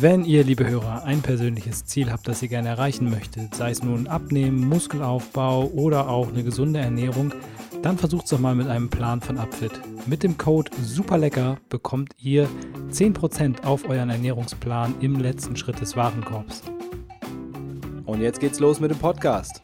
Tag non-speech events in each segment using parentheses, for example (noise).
Wenn ihr, liebe Hörer, ein persönliches Ziel habt, das ihr gerne erreichen möchtet, sei es nun Abnehmen, Muskelaufbau oder auch eine gesunde Ernährung, dann versucht es doch mal mit einem Plan von Upfit. Mit dem Code SUPERLECKER bekommt ihr 10% auf euren Ernährungsplan im letzten Schritt des Warenkorbs. Und jetzt geht's los mit dem Podcast.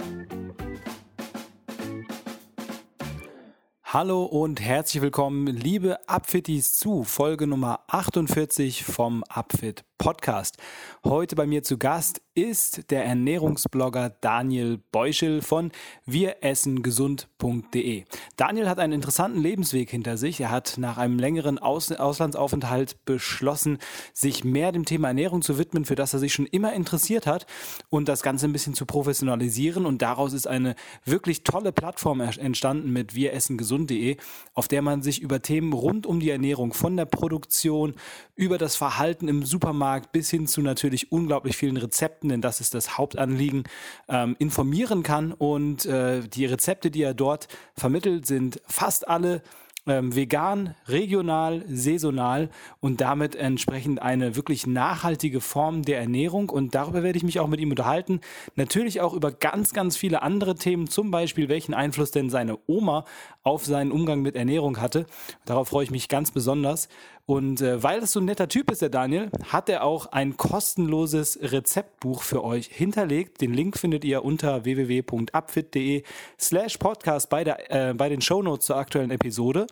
Hallo und herzlich willkommen, liebe Upfitties, zu Folge Nummer 48 vom Upfit Podcast. Heute bei mir zu Gast ist der Ernährungsblogger Daniel Beuschel von wiressengesund.de. Daniel hat einen interessanten Lebensweg hinter sich. Er hat nach einem längeren Aus Auslandsaufenthalt beschlossen, sich mehr dem Thema Ernährung zu widmen, für das er sich schon immer interessiert hat und das Ganze ein bisschen zu professionalisieren. Und daraus ist eine wirklich tolle Plattform entstanden mit wiressengesund.de, auf der man sich über Themen rund um die Ernährung von der Produktion über das Verhalten im Supermarkt bis hin zu natürlich unglaublich vielen Rezepten Rezepten, denn das ist das Hauptanliegen, ähm, informieren kann. Und äh, die Rezepte, die er dort vermittelt, sind fast alle ähm, vegan, regional, saisonal und damit entsprechend eine wirklich nachhaltige Form der Ernährung. Und darüber werde ich mich auch mit ihm unterhalten. Natürlich auch über ganz, ganz viele andere Themen, zum Beispiel welchen Einfluss denn seine Oma auf seinen Umgang mit Ernährung hatte. Darauf freue ich mich ganz besonders. Und äh, weil es so ein netter Typ ist, der Daniel, hat er auch ein kostenloses Rezeptbuch für euch hinterlegt. Den Link findet ihr unter www.upfit.de slash podcast bei, der, äh, bei den Shownotes zur aktuellen Episode.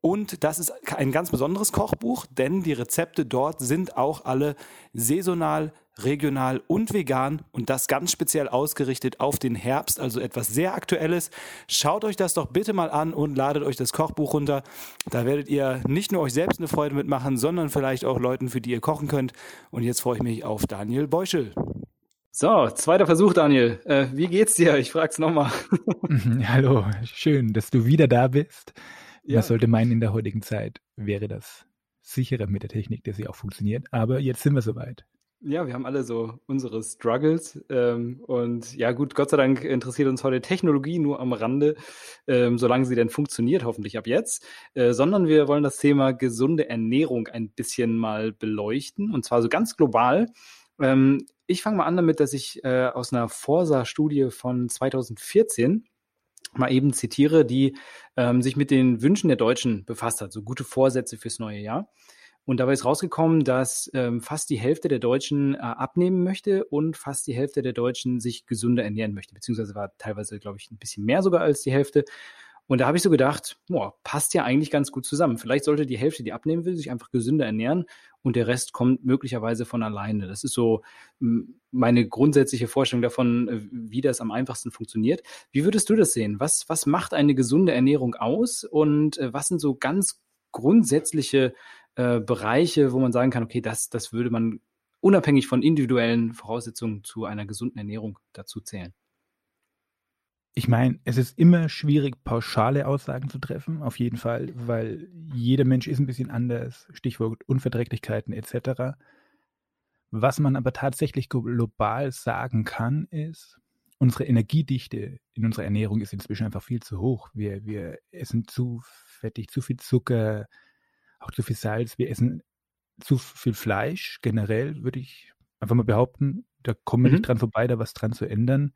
Und das ist ein ganz besonderes Kochbuch, denn die Rezepte dort sind auch alle saisonal, regional und vegan und das ganz speziell ausgerichtet auf den Herbst, also etwas sehr Aktuelles. Schaut euch das doch bitte mal an und ladet euch das Kochbuch runter. Da werdet ihr nicht nur euch selbst eine Freude mitmachen, sondern vielleicht auch Leuten, für die ihr kochen könnt. Und jetzt freue ich mich auf Daniel Beuschel. So, zweiter Versuch, Daniel. Äh, wie geht's dir? Ich frag's nochmal. (laughs) Hallo, schön, dass du wieder da bist. Ja. Man sollte meinen, in der heutigen Zeit wäre das sicherer mit der Technik, dass sie auch funktioniert. Aber jetzt sind wir soweit. Ja, wir haben alle so unsere Struggles. Ähm, und ja, gut, Gott sei Dank interessiert uns heute Technologie nur am Rande, ähm, solange sie denn funktioniert, hoffentlich ab jetzt. Äh, sondern wir wollen das Thema gesunde Ernährung ein bisschen mal beleuchten. Und zwar so ganz global. Ähm, ich fange mal an damit, dass ich äh, aus einer Forsa-Studie von 2014 mal eben zitiere, die ähm, sich mit den Wünschen der Deutschen befasst hat, so gute Vorsätze fürs neue Jahr. Und dabei ist rausgekommen, dass ähm, fast die Hälfte der Deutschen äh, abnehmen möchte und fast die Hälfte der Deutschen sich gesünder ernähren möchte, beziehungsweise war teilweise, glaube ich, ein bisschen mehr sogar als die Hälfte. Und da habe ich so gedacht, boah, passt ja eigentlich ganz gut zusammen. Vielleicht sollte die Hälfte, die abnehmen will, sich einfach gesünder ernähren und der Rest kommt möglicherweise von alleine. Das ist so meine grundsätzliche Vorstellung davon, äh, wie das am einfachsten funktioniert. Wie würdest du das sehen? Was, was macht eine gesunde Ernährung aus und äh, was sind so ganz grundsätzliche äh, Bereiche, wo man sagen kann, okay, das, das würde man unabhängig von individuellen Voraussetzungen zu einer gesunden Ernährung dazu zählen? Ich meine, es ist immer schwierig, pauschale Aussagen zu treffen, auf jeden Fall, weil jeder Mensch ist ein bisschen anders, Stichwort Unverträglichkeiten etc. Was man aber tatsächlich global sagen kann, ist, unsere Energiedichte in unserer Ernährung ist inzwischen einfach viel zu hoch. Wir, wir essen zu fettig, zu viel Zucker, auch zu viel Salz. Wir essen zu viel Fleisch generell, würde ich einfach mal behaupten. Da kommen wir mhm. nicht dran vorbei, da was dran zu ändern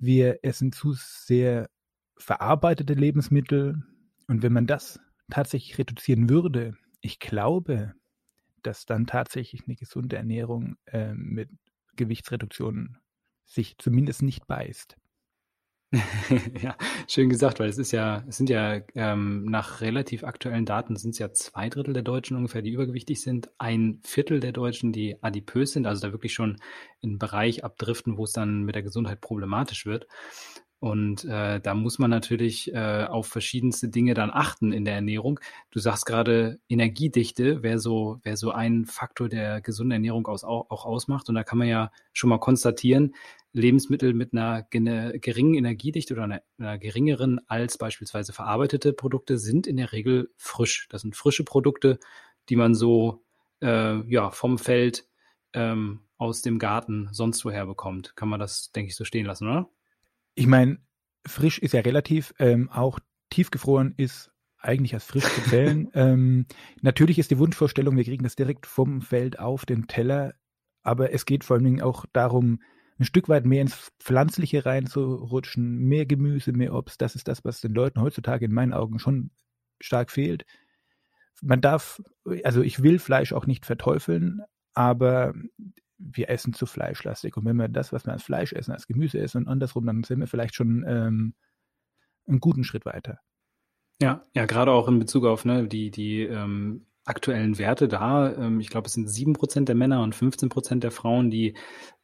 wir essen zu sehr verarbeitete Lebensmittel. Und wenn man das tatsächlich reduzieren würde, ich glaube, dass dann tatsächlich eine gesunde Ernährung äh, mit Gewichtsreduktion sich zumindest nicht beißt. (laughs) ja, schön gesagt, weil es ist ja, es sind ja ähm, nach relativ aktuellen Daten sind es ja zwei Drittel der Deutschen ungefähr, die übergewichtig sind, ein Viertel der Deutschen, die adipös sind, also da wirklich schon in einen Bereich abdriften, wo es dann mit der Gesundheit problematisch wird. Und äh, da muss man natürlich äh, auf verschiedenste Dinge dann achten in der Ernährung. Du sagst gerade, Energiedichte wäre so, wäre so ein Faktor, der gesunde Ernährung aus, auch, auch ausmacht. Und da kann man ja schon mal konstatieren, Lebensmittel mit einer geringen Energiedichte oder einer, einer, geringeren als beispielsweise verarbeitete Produkte sind in der Regel frisch. Das sind frische Produkte, die man so äh, ja, vom Feld ähm, aus dem Garten sonst woher bekommt. Kann man das, denke ich, so stehen lassen, oder? Ich meine, frisch ist ja relativ, ähm, auch tiefgefroren ist eigentlich als frisch zu zählen. (laughs) ähm, natürlich ist die Wunschvorstellung, wir kriegen das direkt vom Feld auf den Teller, aber es geht vor allen Dingen auch darum, ein Stück weit mehr ins Pflanzliche reinzurutschen, mehr Gemüse, mehr Obst. Das ist das, was den Leuten heutzutage in meinen Augen schon stark fehlt. Man darf, also ich will Fleisch auch nicht verteufeln, aber wir essen zu fleischlastig. Und wenn wir das, was wir als Fleisch essen, als Gemüse essen und andersrum, dann sind wir vielleicht schon ähm, einen guten Schritt weiter. Ja, ja, gerade auch in Bezug auf ne, die, die ähm, aktuellen Werte da. Ähm, ich glaube, es sind sieben Prozent der Männer und 15 Prozent der Frauen, die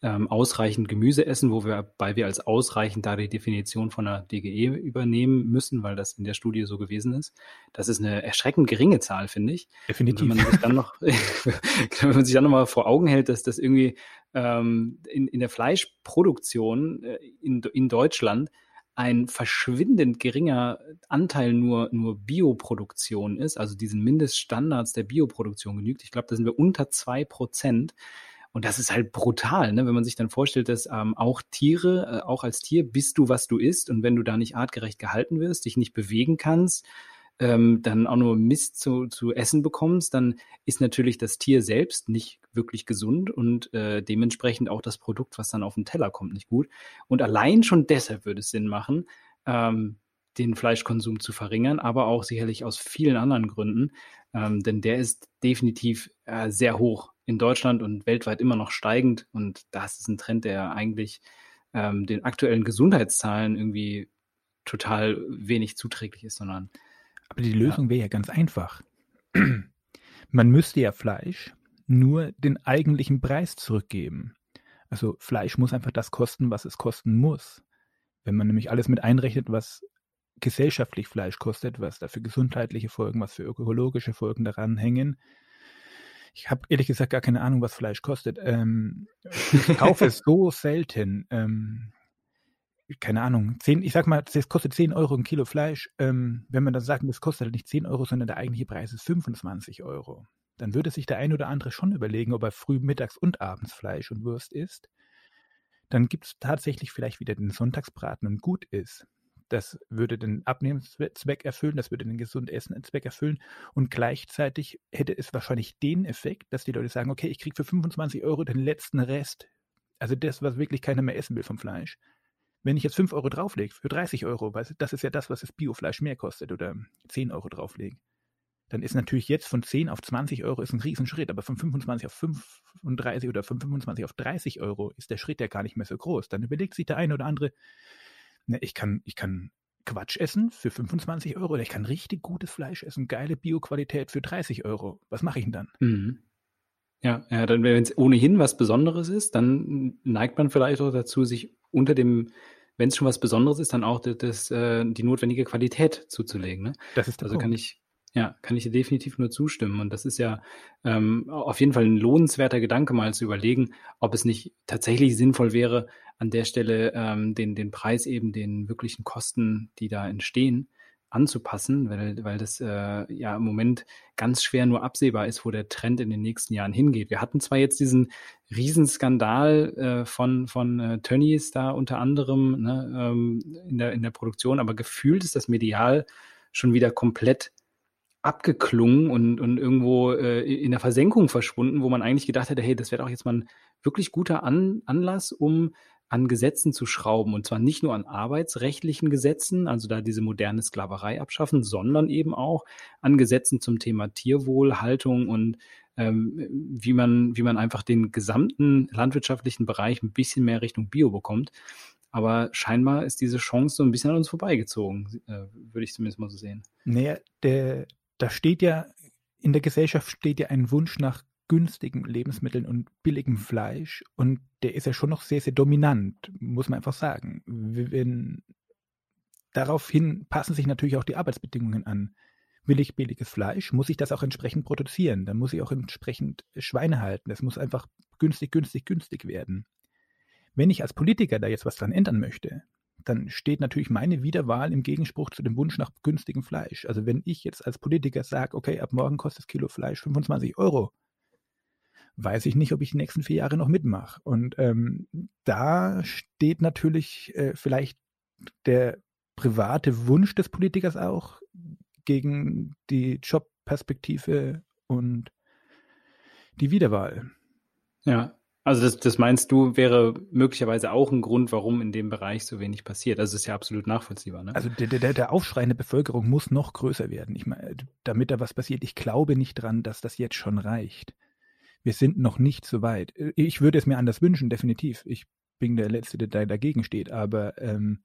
ähm, ausreichend Gemüse essen, wo wir, bei wir als ausreichend da die Definition von der DGE übernehmen müssen, weil das in der Studie so gewesen ist. Das ist eine erschreckend geringe Zahl, finde ich. Definitiv. Und wenn man sich dann noch, (laughs) wenn man sich dann noch mal vor Augen hält, dass das irgendwie ähm, in, in der Fleischproduktion äh, in, in Deutschland ein verschwindend geringer Anteil nur, nur Bioproduktion ist, also diesen Mindeststandards der Bioproduktion genügt. Ich glaube, da sind wir unter zwei Prozent. Und das ist halt brutal, ne? wenn man sich dann vorstellt, dass ähm, auch Tiere, äh, auch als Tier bist du, was du isst. Und wenn du da nicht artgerecht gehalten wirst, dich nicht bewegen kannst, ähm, dann auch nur Mist zu, zu essen bekommst, dann ist natürlich das Tier selbst nicht wirklich gesund und äh, dementsprechend auch das Produkt, was dann auf den Teller kommt, nicht gut. Und allein schon deshalb würde es Sinn machen, ähm, den Fleischkonsum zu verringern, aber auch sicherlich aus vielen anderen Gründen, ähm, denn der ist definitiv äh, sehr hoch in Deutschland und weltweit immer noch steigend und das ist ein Trend, der eigentlich ähm, den aktuellen Gesundheitszahlen irgendwie total wenig zuträglich ist, sondern aber die Lösung ja. wäre ja ganz einfach. (clears throat) Man müsste ja Fleisch nur den eigentlichen Preis zurückgeben. Also Fleisch muss einfach das kosten, was es kosten muss. Wenn man nämlich alles mit einrechnet, was gesellschaftlich Fleisch kostet, was da für gesundheitliche Folgen, was für ökologische Folgen daran hängen. Ich habe ehrlich gesagt gar keine Ahnung, was Fleisch kostet. Ähm, ich kaufe es (laughs) so selten. Ähm, keine Ahnung, 10, ich sag mal, das kostet 10 Euro ein Kilo Fleisch. Ähm, wenn man dann sagt, das kostet halt nicht 10 Euro, sondern der eigentliche Preis ist 25 Euro, dann würde sich der ein oder andere schon überlegen, ob er früh, mittags und abends Fleisch und Wurst isst. Dann gibt es tatsächlich vielleicht wieder den Sonntagsbraten und gut ist. Das würde den Abnehmenszweck erfüllen, das würde den gesunden Essen-Zweck erfüllen und gleichzeitig hätte es wahrscheinlich den Effekt, dass die Leute sagen, okay, ich kriege für 25 Euro den letzten Rest, also das, was wirklich keiner mehr essen will vom Fleisch wenn ich jetzt 5 Euro drauflege für 30 Euro, weil das ist ja das, was das Biofleisch mehr kostet, oder 10 Euro drauflegen, dann ist natürlich jetzt von 10 auf 20 Euro ist ein Riesenschritt, aber von 25 auf 35 oder von 25 auf 30 Euro ist der Schritt ja gar nicht mehr so groß. Dann überlegt sich der eine oder andere, ne, ich kann, ich kann Quatsch essen für 25 Euro oder ich kann richtig gutes Fleisch essen, geile Bioqualität für 30 Euro. Was mache ich denn dann? Mhm. Ja, ja, dann, wenn es ohnehin was Besonderes ist, dann neigt man vielleicht auch dazu, sich unter dem wenn es schon was Besonderes ist, dann auch das, das, äh, die notwendige Qualität zuzulegen. Ne? Das ist also Punkt. kann ich ja, kann ich dir definitiv nur zustimmen. Und das ist ja ähm, auf jeden Fall ein lohnenswerter Gedanke, mal zu überlegen, ob es nicht tatsächlich sinnvoll wäre, an der Stelle ähm, den, den Preis eben den wirklichen Kosten, die da entstehen, anzupassen, weil, weil das äh, ja im Moment ganz schwer nur absehbar ist, wo der Trend in den nächsten Jahren hingeht. Wir hatten zwar jetzt diesen Riesenskandal äh, von, von äh, Tönnies da unter anderem ne, ähm, in, der, in der Produktion, aber gefühlt ist das medial schon wieder komplett abgeklungen und, und irgendwo äh, in der Versenkung verschwunden, wo man eigentlich gedacht hätte, hey, das wäre doch jetzt mal ein wirklich guter An Anlass, um an Gesetzen zu schrauben. Und zwar nicht nur an arbeitsrechtlichen Gesetzen, also da diese moderne Sklaverei abschaffen, sondern eben auch an Gesetzen zum Thema Tierwohl, Haltung und ähm, wie, man, wie man einfach den gesamten landwirtschaftlichen Bereich ein bisschen mehr Richtung Bio bekommt. Aber scheinbar ist diese Chance so ein bisschen an uns vorbeigezogen, äh, würde ich zumindest mal so sehen. Naja, der, da steht ja, in der Gesellschaft steht ja ein Wunsch nach günstigen Lebensmitteln und billigem Fleisch und der ist ja schon noch sehr, sehr dominant, muss man einfach sagen. Wenn daraufhin passen sich natürlich auch die Arbeitsbedingungen an. Will ich billiges Fleisch, muss ich das auch entsprechend produzieren. Dann muss ich auch entsprechend Schweine halten. Es muss einfach günstig, günstig, günstig werden. Wenn ich als Politiker da jetzt was dran ändern möchte, dann steht natürlich meine Wiederwahl im Gegenspruch zu dem Wunsch nach günstigem Fleisch. Also wenn ich jetzt als Politiker sage, okay, ab morgen kostet das Kilo Fleisch 25 Euro, weiß ich nicht, ob ich die nächsten vier Jahre noch mitmache. Und ähm, da steht natürlich äh, vielleicht der private Wunsch des Politikers auch gegen die Jobperspektive und die Wiederwahl. Ja, also das, das meinst du, wäre möglicherweise auch ein Grund, warum in dem Bereich so wenig passiert. Also das ist ja absolut nachvollziehbar. Ne? Also der, der, der Aufschrei in der Bevölkerung muss noch größer werden. Ich meine, damit da was passiert. Ich glaube nicht dran, dass das jetzt schon reicht. Wir sind noch nicht so weit. Ich würde es mir anders wünschen, definitiv. Ich bin der Letzte, der dagegen steht, aber ähm,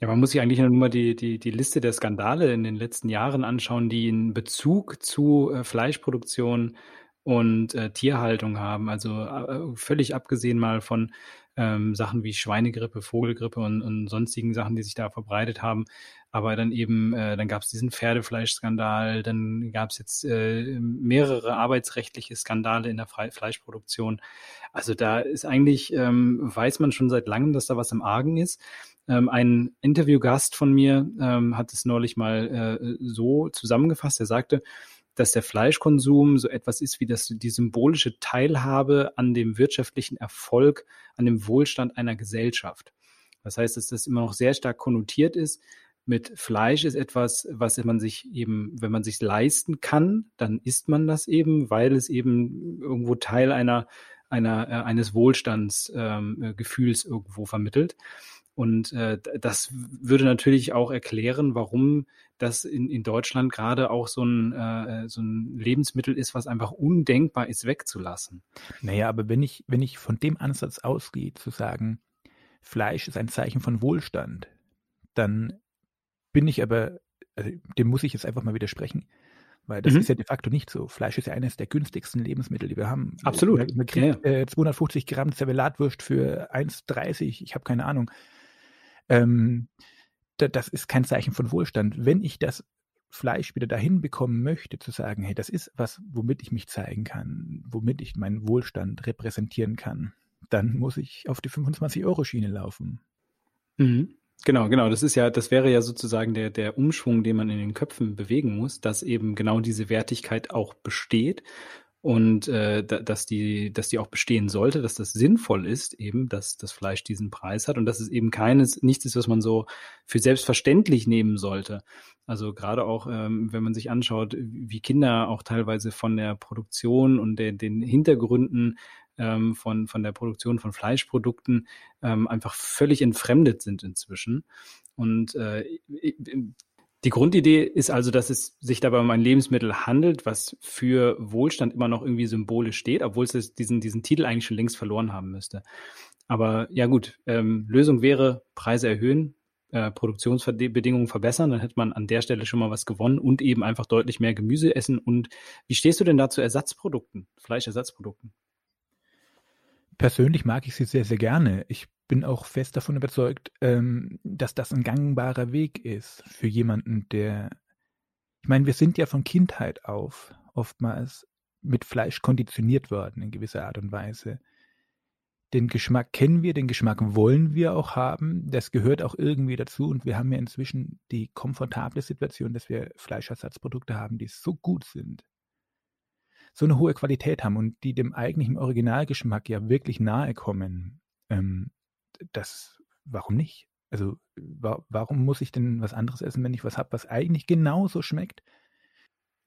ja, man muss sich eigentlich nur mal die, die, die Liste der Skandale in den letzten Jahren anschauen, die in Bezug zu äh, Fleischproduktion und äh, Tierhaltung haben. Also äh, völlig abgesehen mal von ähm, Sachen wie Schweinegrippe, Vogelgrippe und, und sonstigen Sachen, die sich da verbreitet haben. Aber dann eben, äh, dann gab es diesen Pferdefleischskandal, dann gab es jetzt äh, mehrere arbeitsrechtliche Skandale in der Fre Fleischproduktion. Also da ist eigentlich, ähm, weiß man schon seit langem, dass da was im Argen ist. Ähm, ein Interviewgast von mir ähm, hat es neulich mal äh, so zusammengefasst. Er sagte, dass der Fleischkonsum so etwas ist wie das, die symbolische Teilhabe an dem wirtschaftlichen Erfolg, an dem Wohlstand einer Gesellschaft. Das heißt, dass das immer noch sehr stark konnotiert ist. Mit Fleisch ist etwas, was man sich eben, wenn man sich leisten kann, dann isst man das eben, weil es eben irgendwo Teil einer, einer äh, eines Wohlstandsgefühls ähm, irgendwo vermittelt. Und äh, das würde natürlich auch erklären, warum das in, in Deutschland gerade auch so ein, äh, so ein Lebensmittel ist, was einfach undenkbar ist, wegzulassen. Naja, aber wenn ich, wenn ich von dem Ansatz ausgehe, zu sagen, Fleisch ist ein Zeichen von Wohlstand, dann bin ich aber, also dem muss ich jetzt einfach mal widersprechen. Weil das mhm. ist ja de facto nicht so. Fleisch ist ja eines der günstigsten Lebensmittel, die wir haben. Absolut. Man, man kriegt ja. äh, 250 Gramm Zervelatwurst für 1,30, ich habe keine Ahnung. Ähm, da, das ist kein Zeichen von Wohlstand. Wenn ich das Fleisch wieder dahin bekommen möchte, zu sagen, hey, das ist was, womit ich mich zeigen kann, womit ich meinen Wohlstand repräsentieren kann, dann muss ich auf die 25-Euro-Schiene laufen. Mhm. Genau, genau. Das ist ja, das wäre ja sozusagen der, der Umschwung, den man in den Köpfen bewegen muss, dass eben genau diese Wertigkeit auch besteht und äh, dass die, dass die auch bestehen sollte, dass das sinnvoll ist, eben, dass das Fleisch diesen Preis hat und dass es eben keines, nichts ist, was man so für selbstverständlich nehmen sollte. Also gerade auch, ähm, wenn man sich anschaut, wie Kinder auch teilweise von der Produktion und der, den Hintergründen ähm, von, von der Produktion von Fleischprodukten ähm, einfach völlig entfremdet sind inzwischen. Und äh, die Grundidee ist also, dass es sich dabei um ein Lebensmittel handelt, was für Wohlstand immer noch irgendwie symbolisch steht, obwohl es diesen, diesen Titel eigentlich schon längst verloren haben müsste. Aber ja gut, ähm, Lösung wäre Preise erhöhen, äh, Produktionsbedingungen verbessern, dann hätte man an der Stelle schon mal was gewonnen und eben einfach deutlich mehr Gemüse essen. Und wie stehst du denn da zu Ersatzprodukten, Fleischersatzprodukten? Persönlich mag ich sie sehr, sehr gerne. Ich bin auch fest davon überzeugt, ähm, dass das ein gangbarer Weg ist für jemanden, der. Ich meine, wir sind ja von Kindheit auf oftmals mit Fleisch konditioniert worden in gewisser Art und Weise. Den Geschmack kennen wir, den Geschmack wollen wir auch haben. Das gehört auch irgendwie dazu. Und wir haben ja inzwischen die komfortable Situation, dass wir Fleischersatzprodukte haben, die so gut sind, so eine hohe Qualität haben und die dem eigentlichen Originalgeschmack ja wirklich nahe kommen. Ähm, das, warum nicht? Also, wa warum muss ich denn was anderes essen, wenn ich was habe, was eigentlich genauso schmeckt?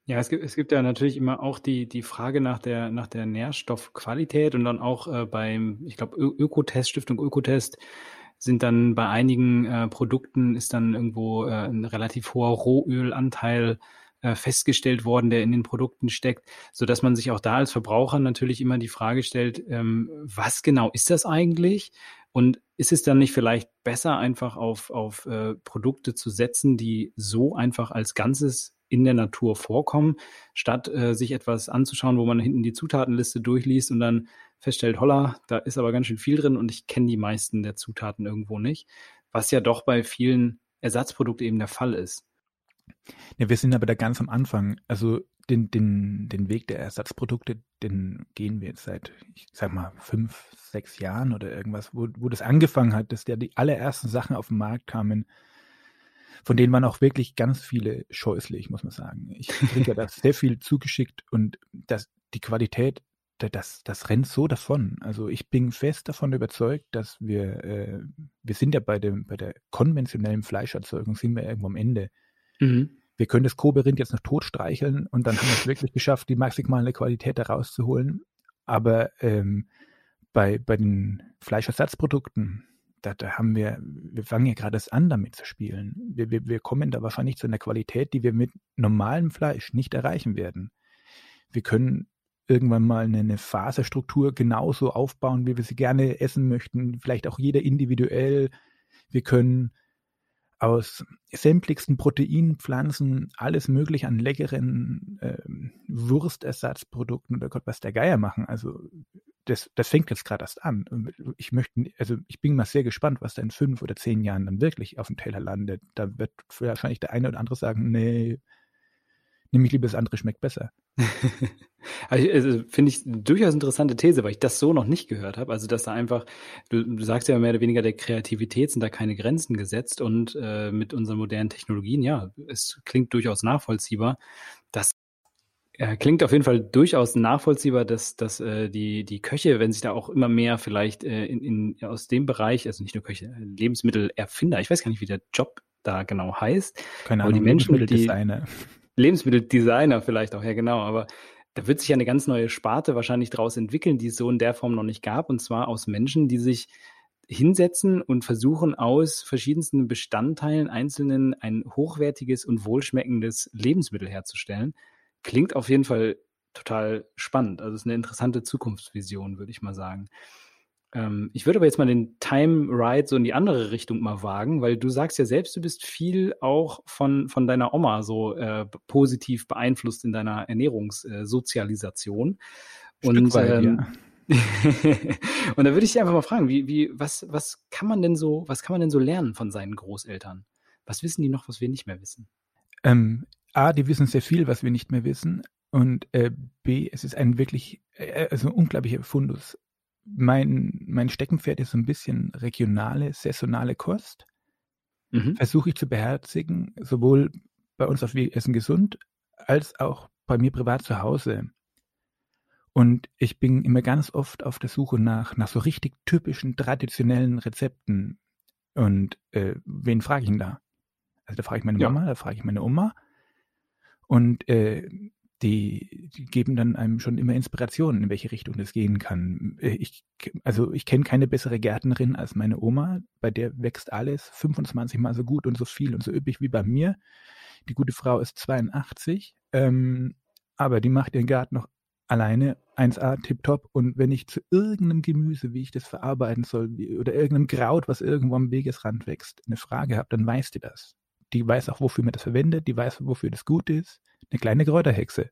Ja, es gibt, es gibt ja natürlich immer auch die, die Frage nach der, nach der Nährstoffqualität und dann auch äh, beim, ich glaube, Ökotest, Stiftung Ökotest, sind dann bei einigen äh, Produkten ist dann irgendwo äh, ein relativ hoher Rohölanteil festgestellt worden, der in den Produkten steckt, so dass man sich auch da als Verbraucher natürlich immer die Frage stellt, ähm, was genau ist das eigentlich? Und ist es dann nicht vielleicht besser, einfach auf, auf äh, Produkte zu setzen, die so einfach als Ganzes in der Natur vorkommen, statt äh, sich etwas anzuschauen, wo man hinten die Zutatenliste durchliest und dann feststellt, holla, da ist aber ganz schön viel drin und ich kenne die meisten der Zutaten irgendwo nicht, was ja doch bei vielen Ersatzprodukten eben der Fall ist. Ja, wir sind aber da ganz am Anfang. Also den, den, den Weg der Ersatzprodukte, den gehen wir jetzt seit, ich sag mal, fünf, sechs Jahren oder irgendwas, wo, wo das angefangen hat, dass der die allerersten Sachen auf den Markt kamen, von denen waren auch wirklich ganz viele scheußlich, muss man sagen. Ich kriege ja da (laughs) sehr viel zugeschickt und das, die Qualität, das, das rennt so davon. Also ich bin fest davon überzeugt, dass wir, äh, wir sind ja bei, dem, bei der konventionellen Fleischerzeugung, sind wir irgendwo am Ende. Mhm wir können das Koberind jetzt noch tot streicheln und dann haben wir es wirklich geschafft, die maximale Qualität da rauszuholen. Aber ähm, bei, bei den Fleischersatzprodukten, da, da haben wir, wir fangen ja gerade an, damit zu spielen. Wir, wir, wir kommen da wahrscheinlich zu einer Qualität, die wir mit normalem Fleisch nicht erreichen werden. Wir können irgendwann mal eine, eine Faserstruktur genauso aufbauen, wie wir sie gerne essen möchten, vielleicht auch jeder individuell. Wir können aus sämtlichsten Proteinpflanzen alles mögliche an leckeren äh, Wurstersatzprodukten oder Gott was der Geier machen. Also das, das fängt jetzt gerade erst an. Ich möchte, also ich bin mal sehr gespannt, was da in fünf oder zehn Jahren dann wirklich auf dem Teller landet. Da wird wahrscheinlich der eine oder andere sagen, nee, nehme ich lieber das andere, schmeckt besser. (laughs) also, also finde ich durchaus interessante These, weil ich das so noch nicht gehört habe. Also, dass da einfach, du, du sagst ja mehr oder weniger, der Kreativität sind da keine Grenzen gesetzt und äh, mit unseren modernen Technologien, ja, es klingt durchaus nachvollziehbar. Das äh, klingt auf jeden Fall durchaus nachvollziehbar, dass, dass äh, die, die Köche, wenn sich da auch immer mehr vielleicht äh, in, in, aus dem Bereich, also nicht nur Köche, Lebensmittelerfinder, ich weiß gar nicht, wie der Job da genau heißt. Keine Ahnung, die Menschen, die, Lebensmitteldesigner vielleicht auch, ja genau, aber da wird sich eine ganz neue Sparte wahrscheinlich daraus entwickeln, die es so in der Form noch nicht gab, und zwar aus Menschen, die sich hinsetzen und versuchen aus verschiedensten Bestandteilen einzelnen ein hochwertiges und wohlschmeckendes Lebensmittel herzustellen. Klingt auf jeden Fall total spannend. Also es ist eine interessante Zukunftsvision, würde ich mal sagen. Ähm, ich würde aber jetzt mal den Time Ride so in die andere Richtung mal wagen, weil du sagst ja selbst, du bist viel auch von, von deiner Oma so äh, positiv beeinflusst in deiner Ernährungssozialisation. Äh, und weit, ähm, ja. (laughs) und da würde ich dich einfach mal fragen, wie, wie, was, was kann man denn so, was kann man denn so lernen von seinen Großeltern? Was wissen die noch, was wir nicht mehr wissen? Ähm, A, die wissen sehr viel, was wir nicht mehr wissen. Und äh, B, es ist ein wirklich, äh, also ein unglaublicher Fundus mein, mein Steckenpferd ist so ein bisschen regionale, saisonale Kost. Mhm. Versuche ich zu beherzigen, sowohl bei uns auf Wir Essen Gesund als auch bei mir privat zu Hause. Und ich bin immer ganz oft auf der Suche nach, nach so richtig typischen, traditionellen Rezepten. Und äh, wen frage ich denn da? Also da frage ich meine Mama, ja. da frage ich meine Oma. Und äh, die, die geben dann einem schon immer Inspirationen, in welche Richtung das gehen kann. Äh, ich, also ich kenne keine bessere Gärtnerin als meine Oma, bei der wächst alles 25 Mal so gut und so viel und so üppig wie bei mir. Die gute Frau ist 82, ähm, aber die macht ihren Garten noch alleine 1A tipptopp und wenn ich zu irgendeinem Gemüse, wie ich das verarbeiten soll, wie, oder irgendeinem Kraut, was irgendwo am Wegesrand wächst, eine Frage habe, dann weiß die das. Die weiß auch, wofür man das verwendet, die weiß, wofür das gut ist eine kleine Kräuterhexe.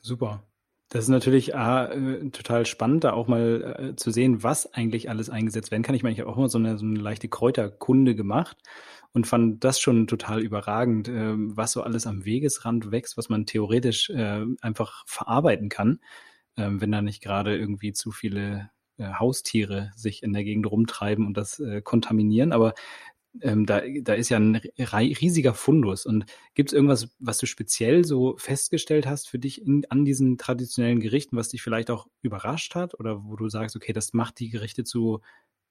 Super. Das ist natürlich äh, total spannend, da auch mal äh, zu sehen, was eigentlich alles eingesetzt werden kann. Ich meine, ich habe auch immer so eine, so eine leichte Kräuterkunde gemacht und fand das schon total überragend, äh, was so alles am Wegesrand wächst, was man theoretisch äh, einfach verarbeiten kann, ähm, wenn da nicht gerade irgendwie zu viele äh, Haustiere sich in der Gegend rumtreiben und das äh, kontaminieren. Aber ähm, da, da ist ja ein riesiger Fundus. Und gibt es irgendwas, was du speziell so festgestellt hast für dich in, an diesen traditionellen Gerichten, was dich vielleicht auch überrascht hat oder wo du sagst, okay, das macht die Gerichte zu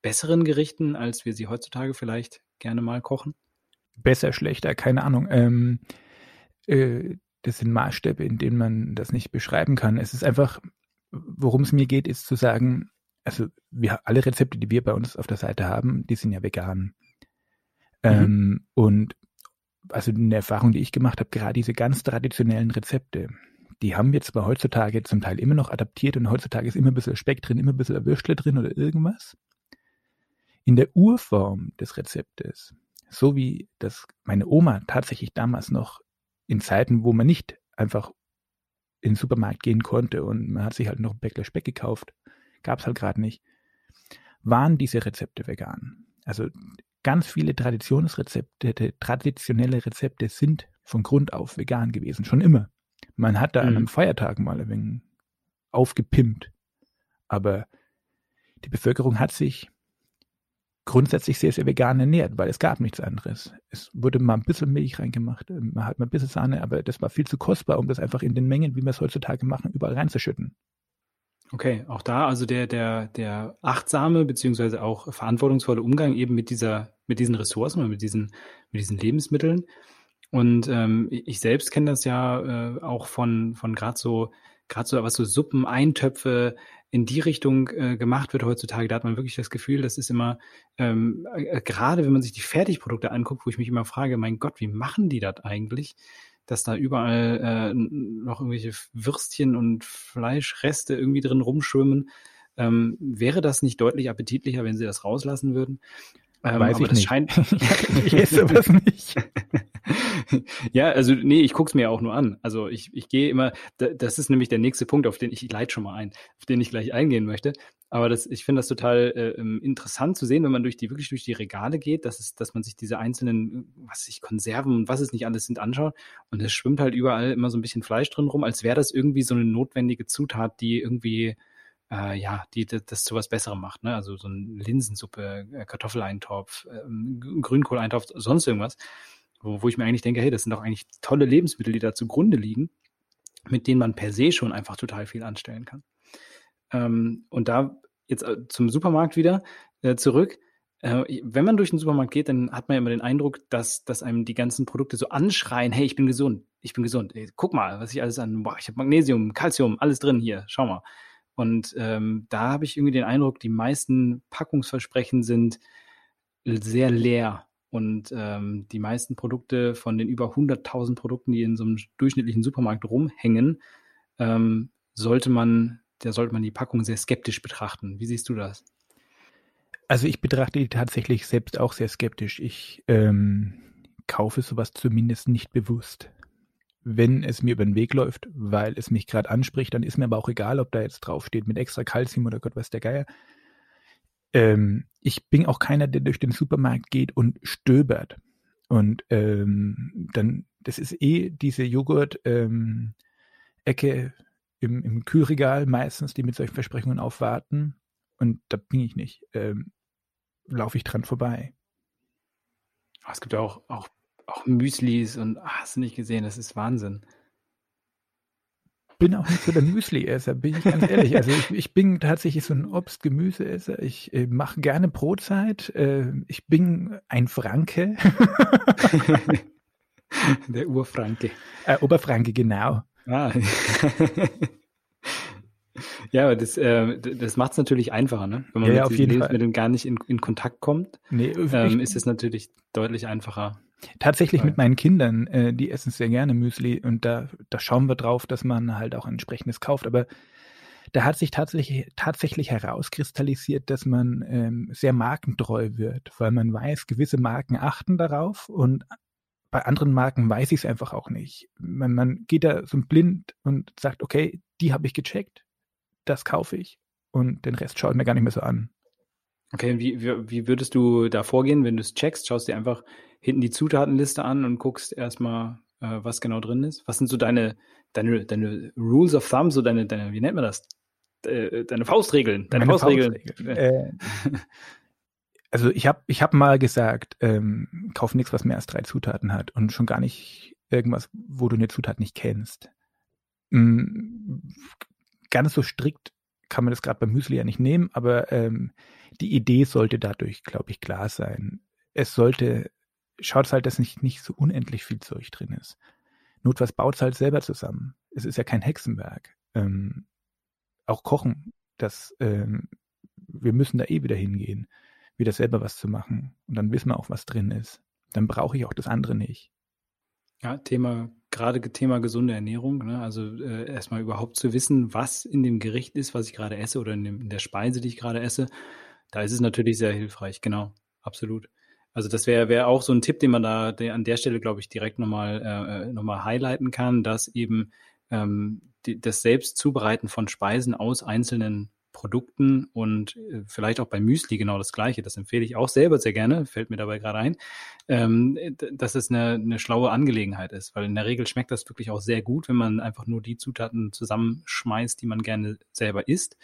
besseren Gerichten, als wir sie heutzutage vielleicht gerne mal kochen? Besser, schlechter, keine Ahnung. Ähm, äh, das sind Maßstäbe, in denen man das nicht beschreiben kann. Es ist einfach, worum es mir geht, ist zu sagen, also wir alle Rezepte, die wir bei uns auf der Seite haben, die sind ja vegan. Mhm. Ähm, und also eine Erfahrung, die ich gemacht habe, gerade diese ganz traditionellen Rezepte, die haben wir zwar heutzutage zum Teil immer noch adaptiert und heutzutage ist immer ein bisschen Speck drin, immer ein bisschen Würstle drin oder irgendwas. In der Urform des Rezeptes, so wie das meine Oma tatsächlich damals noch in Zeiten, wo man nicht einfach in den Supermarkt gehen konnte und man hat sich halt noch ein Bäckler Speck gekauft, gab es halt gerade nicht, waren diese Rezepte vegan. Also ganz viele Traditionsrezepte, traditionelle Rezepte sind von Grund auf vegan gewesen, schon immer. Man hat da mhm. an einem Feiertag mal ein wenig aufgepimpt. Aber die Bevölkerung hat sich grundsätzlich sehr, sehr vegan ernährt, weil es gab nichts anderes. Es wurde mal ein bisschen Milch reingemacht, man hat mal ein bisschen Sahne, aber das war viel zu kostbar, um das einfach in den Mengen, wie wir es heutzutage machen, überall reinzuschütten. Okay, auch da also der, der, der achtsame beziehungsweise auch verantwortungsvolle Umgang eben mit dieser, mit diesen Ressourcen oder mit diesen, mit diesen Lebensmitteln. Und ähm, ich selbst kenne das ja äh, auch von, von gerade so, gerade so, was so Suppen, Eintöpfe in die Richtung äh, gemacht wird heutzutage. Da hat man wirklich das Gefühl, das ist immer, ähm, äh, gerade wenn man sich die Fertigprodukte anguckt, wo ich mich immer frage, mein Gott, wie machen die das eigentlich? Dass da überall äh, noch irgendwelche Würstchen und Fleischreste irgendwie drin rumschwimmen. Ähm, wäre das nicht deutlich appetitlicher, wenn sie das rauslassen würden? Ähm, Weiß aber ich das nicht. scheint. (laughs) ich esse nicht. (laughs) ja, also nee, ich gucke es mir auch nur an. Also ich, ich gehe immer, das ist nämlich der nächste Punkt, auf den ich, ich leite schon mal ein, auf den ich gleich eingehen möchte. Aber das, ich finde das total äh, ähm, interessant zu sehen, wenn man durch die, wirklich durch die Regale geht, dass es, dass man sich diese einzelnen, was ich, Konserven und was es nicht alles sind, anschaut. Und es schwimmt halt überall immer so ein bisschen Fleisch drin rum, als wäre das irgendwie so eine notwendige Zutat, die irgendwie äh, ja, die das zu was Besserem macht. Ne? Also so eine Linsensuppe, äh, Kartoffeleintopf, äh, Grünkohleintopf, sonst irgendwas wo, wo ich mir eigentlich denke, hey, das sind doch eigentlich tolle Lebensmittel, die da zugrunde liegen, mit denen man per se schon einfach total viel anstellen kann. Ähm, und da jetzt äh, zum Supermarkt wieder äh, zurück. Äh, wenn man durch den Supermarkt geht, dann hat man ja immer den Eindruck, dass, dass einem die ganzen Produkte so anschreien, hey, ich bin gesund, ich bin gesund. Ey, guck mal, was ich alles an, boah, ich habe Magnesium, Calcium, alles drin hier, schau mal. Und ähm, da habe ich irgendwie den Eindruck, die meisten Packungsversprechen sind sehr leer und ähm, die meisten Produkte von den über 100.000 Produkten, die in so einem durchschnittlichen Supermarkt rumhängen, ähm, sollte man, da sollte man die Packung sehr skeptisch betrachten. Wie siehst du das? Also ich betrachte die tatsächlich selbst auch sehr skeptisch. Ich ähm, kaufe sowas zumindest nicht bewusst. Wenn es mir über den Weg läuft, weil es mich gerade anspricht, dann ist mir aber auch egal, ob da jetzt draufsteht mit extra Kalzium oder Gott weiß der Geier ähm, ich bin auch keiner, der durch den Supermarkt geht und stöbert. Und ähm, dann, das ist eh diese Joghurt-Ecke ähm, im, im Kühlregal meistens, die mit solchen Versprechungen aufwarten. Und da bin ich nicht. Ähm, Laufe ich dran vorbei. Ah, es gibt ja auch, auch, auch Müslis und ach, hast du nicht gesehen, das ist Wahnsinn bin auch nicht so der Müsli-Esser, bin ich ganz ehrlich. Also ich, ich bin tatsächlich so ein Obst-Gemüse-Esser. Ich äh, mache gerne Brotzeit. Äh, ich bin ein Franke. (laughs) der Urfranke. Äh, Oberfranke, genau. Ah. (laughs) ja, das, äh, das macht es natürlich einfacher, ne? wenn man ja, mit diesen Lebensmitteln gar nicht in, in Kontakt kommt. Nee, ähm, ist es natürlich deutlich einfacher. Tatsächlich mit meinen Kindern, äh, die essen sehr gerne Müsli und da, da schauen wir drauf, dass man halt auch entsprechendes kauft. Aber da hat sich tatsächlich, tatsächlich herauskristallisiert, dass man ähm, sehr markentreu wird, weil man weiß, gewisse Marken achten darauf und bei anderen Marken weiß ich es einfach auch nicht. Man, man geht da so blind und sagt, okay, die habe ich gecheckt, das kaufe ich und den Rest schaue ich mir gar nicht mehr so an. Okay, wie, wie, wie würdest du da vorgehen, wenn du es checkst? Schaust dir einfach hinten die Zutatenliste an und guckst erstmal, äh, was genau drin ist? Was sind so deine, deine, deine Rules of Thumb, so deine, deine, wie nennt man das? Äh, deine Faustregeln, deine Meine Faustregeln. Faustregeln. Äh, (laughs) also ich habe ich hab mal gesagt, ähm, kauf nichts, was mehr als drei Zutaten hat und schon gar nicht irgendwas, wo du eine Zutat nicht kennst. Mhm, ganz so strikt kann man das gerade beim Müsli ja nicht nehmen, aber ähm, die Idee sollte dadurch, glaube ich, klar sein. Es sollte schaut halt, dass nicht, nicht so unendlich viel Zeug drin ist. Notfalls baut es halt selber zusammen. Es ist ja kein Hexenwerk. Ähm, auch Kochen, das, ähm, wir müssen da eh wieder hingehen, wieder selber was zu machen. Und dann wissen wir auch, was drin ist. Dann brauche ich auch das andere nicht. Ja, Thema, gerade Thema gesunde Ernährung. Ne? Also äh, erstmal überhaupt zu wissen, was in dem Gericht ist, was ich gerade esse oder in, dem, in der Speise, die ich gerade esse. Da ist es natürlich sehr hilfreich. Genau, absolut. Also das wäre wär auch so ein Tipp, den man da der an der Stelle, glaube ich, direkt nochmal äh, noch highlighten kann, dass eben ähm, die, das Selbstzubereiten von Speisen aus einzelnen Produkten und äh, vielleicht auch bei Müsli genau das Gleiche. Das empfehle ich auch selber sehr gerne, fällt mir dabei gerade ein, ähm, dass es eine, eine schlaue Angelegenheit ist, weil in der Regel schmeckt das wirklich auch sehr gut, wenn man einfach nur die Zutaten zusammenschmeißt, die man gerne selber isst.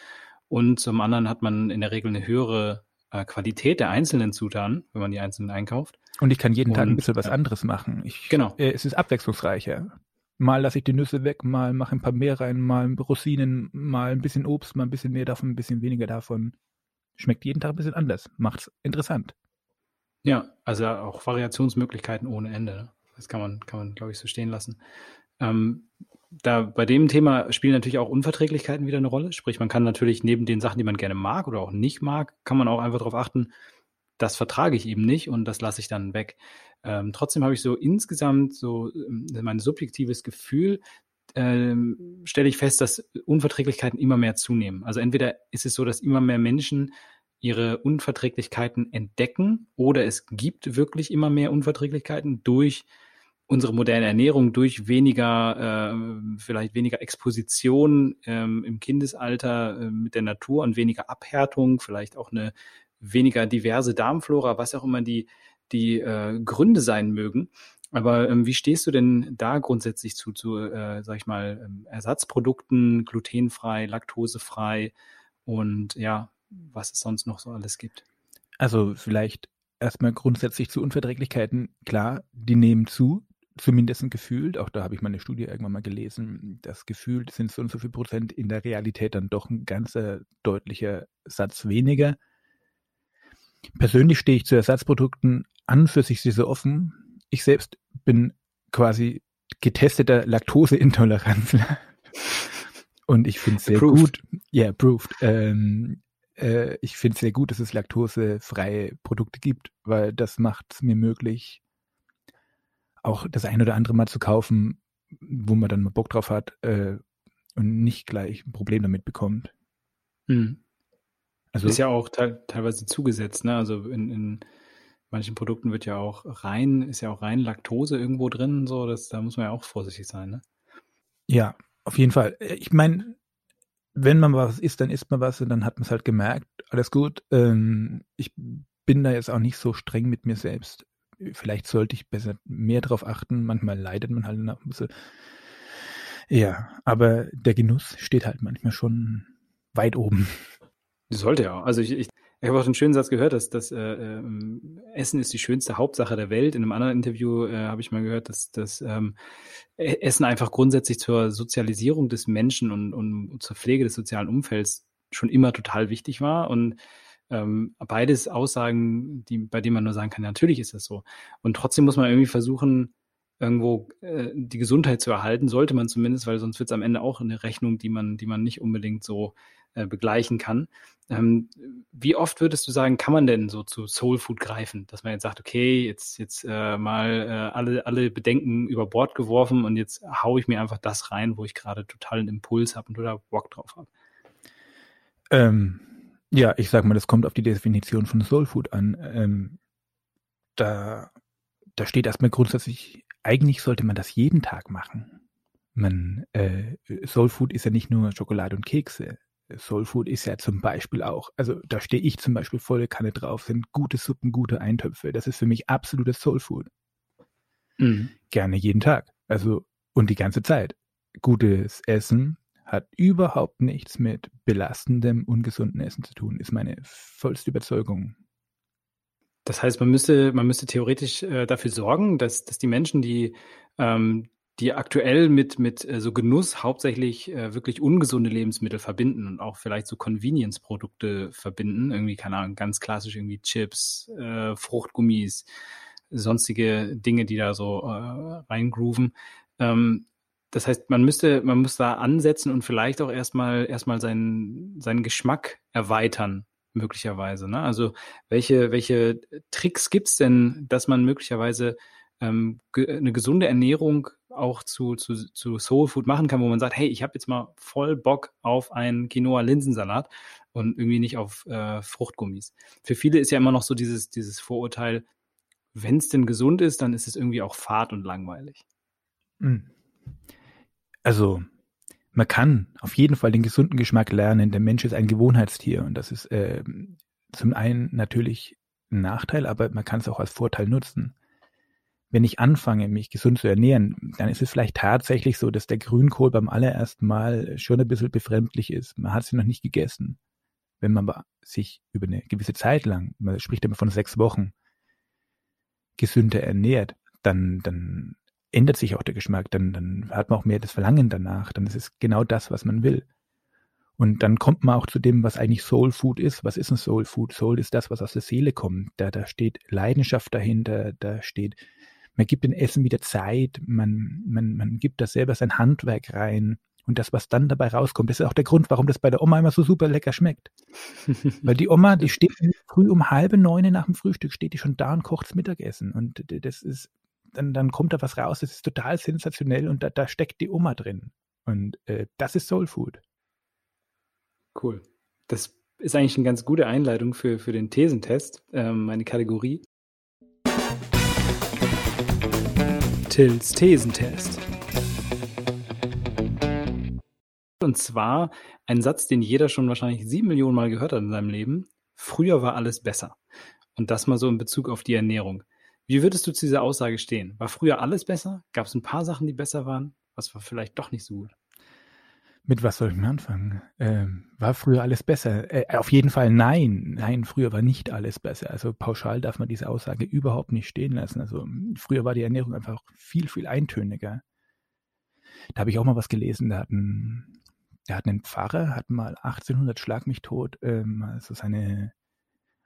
Und zum anderen hat man in der Regel eine höhere äh, Qualität der einzelnen Zutaten, wenn man die einzelnen einkauft. Und ich kann jeden und, Tag ein bisschen was anderes machen. Ich, genau. Äh, es ist abwechslungsreicher. Mal lasse ich die Nüsse weg, mal mache ein paar mehr rein, mal Rosinen, mal ein bisschen Obst, mal ein bisschen mehr davon, ein bisschen weniger davon. Schmeckt jeden Tag ein bisschen anders. Macht's interessant. Ja, also auch Variationsmöglichkeiten ohne Ende. Ne? Das kann man, kann man, glaube ich, so stehen lassen. Ähm, da bei dem Thema spielen natürlich auch Unverträglichkeiten wieder eine Rolle. Sprich, man kann natürlich neben den Sachen, die man gerne mag oder auch nicht mag, kann man auch einfach darauf achten, das vertrage ich eben nicht und das lasse ich dann weg. Ähm, trotzdem habe ich so insgesamt so ähm, mein subjektives Gefühl, ähm, stelle ich fest, dass Unverträglichkeiten immer mehr zunehmen. Also entweder ist es so, dass immer mehr Menschen ihre Unverträglichkeiten entdecken oder es gibt wirklich immer mehr Unverträglichkeiten durch unsere moderne Ernährung durch weniger, äh, vielleicht weniger Exposition ähm, im Kindesalter äh, mit der Natur und weniger Abhärtung, vielleicht auch eine weniger diverse Darmflora, was auch immer die, die äh, Gründe sein mögen. Aber ähm, wie stehst du denn da grundsätzlich zu, zu äh, sag ich mal, ähm, Ersatzprodukten, glutenfrei, laktosefrei und ja, was es sonst noch so alles gibt? Also vielleicht erstmal grundsätzlich zu Unverträglichkeiten. Klar, die nehmen zu zumindest gefühlt, auch da habe ich mal eine Studie irgendwann mal gelesen, das gefühlt sind so und so viel Prozent in der Realität dann doch ein ganzer deutlicher Satz weniger. Persönlich stehe ich zu Ersatzprodukten an für sich sehr offen. Ich selbst bin quasi getesteter Laktoseintoleranzler. (laughs) Und ich finde es sehr approved. gut. Ja, yeah, approved. Ähm, äh, ich finde es sehr gut, dass es laktosefreie Produkte gibt, weil das macht es mir möglich, auch das ein oder andere mal zu kaufen, wo man dann mal Bock drauf hat äh, und nicht gleich ein Problem damit bekommt. Hm. Also ist ja auch te teilweise zugesetzt, ne? Also in, in manchen Produkten wird ja auch rein, ist ja auch rein Laktose irgendwo drin, so, das, da muss man ja auch vorsichtig sein, ne? Ja, auf jeden Fall. Ich meine, wenn man was isst, dann isst man was und dann hat man es halt gemerkt, alles gut. Ähm, ich bin da jetzt auch nicht so streng mit mir selbst vielleicht sollte ich besser mehr darauf achten. Manchmal leidet man halt ein bisschen. Ja, aber der Genuss steht halt manchmal schon weit oben. Sollte ja. Also ich, ich, ich habe auch einen schönen Satz gehört, dass, dass äh, ähm, Essen ist die schönste Hauptsache der Welt. In einem anderen Interview äh, habe ich mal gehört, dass, dass ähm, e-, Essen einfach grundsätzlich zur Sozialisierung des Menschen und, und zur Pflege des sozialen Umfelds schon immer total wichtig war. Und ähm, beides Aussagen, die, bei denen man nur sagen kann, natürlich ist das so. Und trotzdem muss man irgendwie versuchen, irgendwo äh, die Gesundheit zu erhalten, sollte man zumindest, weil sonst wird es am Ende auch eine Rechnung, die man, die man nicht unbedingt so äh, begleichen kann. Ähm, wie oft würdest du sagen, kann man denn so zu Soul Food greifen, dass man jetzt sagt, okay, jetzt jetzt äh, mal äh, alle alle Bedenken über Bord geworfen und jetzt haue ich mir einfach das rein, wo ich gerade total einen Impuls habe und oder Bock drauf habe? Ähm, ja, ich sag mal, das kommt auf die Definition von Soul Food an. Ähm, da, da steht erstmal grundsätzlich, eigentlich sollte man das jeden Tag machen. Man, äh, Soul Food ist ja nicht nur Schokolade und Kekse. Soul Food ist ja zum Beispiel auch, also da stehe ich zum Beispiel volle Kanne drauf, sind gute Suppen, gute Eintöpfe. Das ist für mich absolutes Soul Food. Mhm. Gerne jeden Tag. Also, und die ganze Zeit. Gutes Essen, hat überhaupt nichts mit belastendem, ungesunden Essen zu tun, ist meine vollste Überzeugung. Das heißt, man müsste, man müsste theoretisch äh, dafür sorgen, dass, dass die Menschen, die, ähm, die aktuell mit, mit äh, so Genuss hauptsächlich äh, wirklich ungesunde Lebensmittel verbinden und auch vielleicht so Convenience-Produkte verbinden, irgendwie, keine Ahnung, ganz klassisch irgendwie Chips, äh, Fruchtgummis, sonstige Dinge, die da so äh, reingrooven, ähm, das heißt, man müsste, man muss da ansetzen und vielleicht auch erstmal erstmal seinen, seinen Geschmack erweitern, möglicherweise. Ne? Also welche, welche Tricks gibt's denn, dass man möglicherweise ähm, ge eine gesunde Ernährung auch zu, zu, zu Soul Food machen kann, wo man sagt, hey, ich habe jetzt mal voll Bock auf einen Quinoa-Linsensalat und irgendwie nicht auf äh, Fruchtgummis. Für viele ist ja immer noch so dieses, dieses Vorurteil, wenn es denn gesund ist, dann ist es irgendwie auch fad und langweilig. Mhm. Also, man kann auf jeden Fall den gesunden Geschmack lernen. Der Mensch ist ein Gewohnheitstier und das ist äh, zum einen natürlich ein Nachteil, aber man kann es auch als Vorteil nutzen. Wenn ich anfange, mich gesund zu ernähren, dann ist es vielleicht tatsächlich so, dass der Grünkohl beim allerersten Mal schon ein bisschen befremdlich ist. Man hat sie noch nicht gegessen. Wenn man sich über eine gewisse Zeit lang, man spricht immer von sechs Wochen, gesünder ernährt, dann, dann ändert sich auch der Geschmack, dann, dann hat man auch mehr das Verlangen danach, dann ist es genau das, was man will. Und dann kommt man auch zu dem, was eigentlich Soul Food ist. Was ist ein Soul Food? Soul ist das, was aus der Seele kommt. Da, da steht Leidenschaft dahinter, da steht, man gibt dem Essen wieder Zeit, man, man, man gibt da selber sein Handwerk rein. Und das, was dann dabei rauskommt, das ist auch der Grund, warum das bei der Oma immer so super lecker schmeckt. (laughs) Weil die Oma, die steht früh um halbe neune nach dem Frühstück, steht die schon da und kocht das Mittagessen. Und das ist, dann, dann kommt da was raus, das ist total sensationell und da, da steckt die Oma drin. Und äh, das ist Soul Food. Cool. Das ist eigentlich eine ganz gute Einleitung für, für den Thesentest, ähm, meine Kategorie. Tills Thesentest. Und zwar ein Satz, den jeder schon wahrscheinlich sieben Millionen Mal gehört hat in seinem Leben. Früher war alles besser. Und das mal so in Bezug auf die Ernährung. Wie würdest du zu dieser Aussage stehen? War früher alles besser? Gab es ein paar Sachen, die besser waren? Was war vielleicht doch nicht so gut? Mit was soll ich mir anfangen? Ähm, war früher alles besser? Äh, auf jeden Fall nein. Nein, früher war nicht alles besser. Also pauschal darf man diese Aussage überhaupt nicht stehen lassen. Also früher war die Ernährung einfach viel, viel eintöniger. Da habe ich auch mal was gelesen. Da hat ein, da hat ein Pfarrer, hat mal 1800 Schlag mich tot, ähm, also seine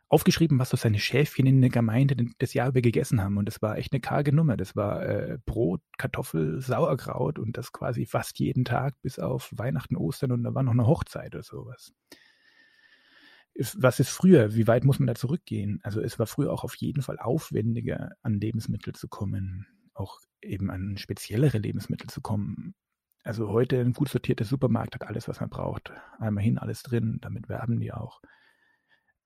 aufgeschrieben, was so seine Schäfchen in der Gemeinde das Jahr über gegessen haben. Und das war echt eine karge Nummer. Das war äh, Brot, Kartoffel, Sauerkraut und das quasi fast jeden Tag bis auf Weihnachten, Ostern und da war noch eine Hochzeit oder sowas. Was ist früher? Wie weit muss man da zurückgehen? Also es war früher auch auf jeden Fall aufwendiger, an Lebensmittel zu kommen, auch eben an speziellere Lebensmittel zu kommen. Also heute ein gut sortierter Supermarkt hat alles, was man braucht. Einmal hin, alles drin, damit werben die auch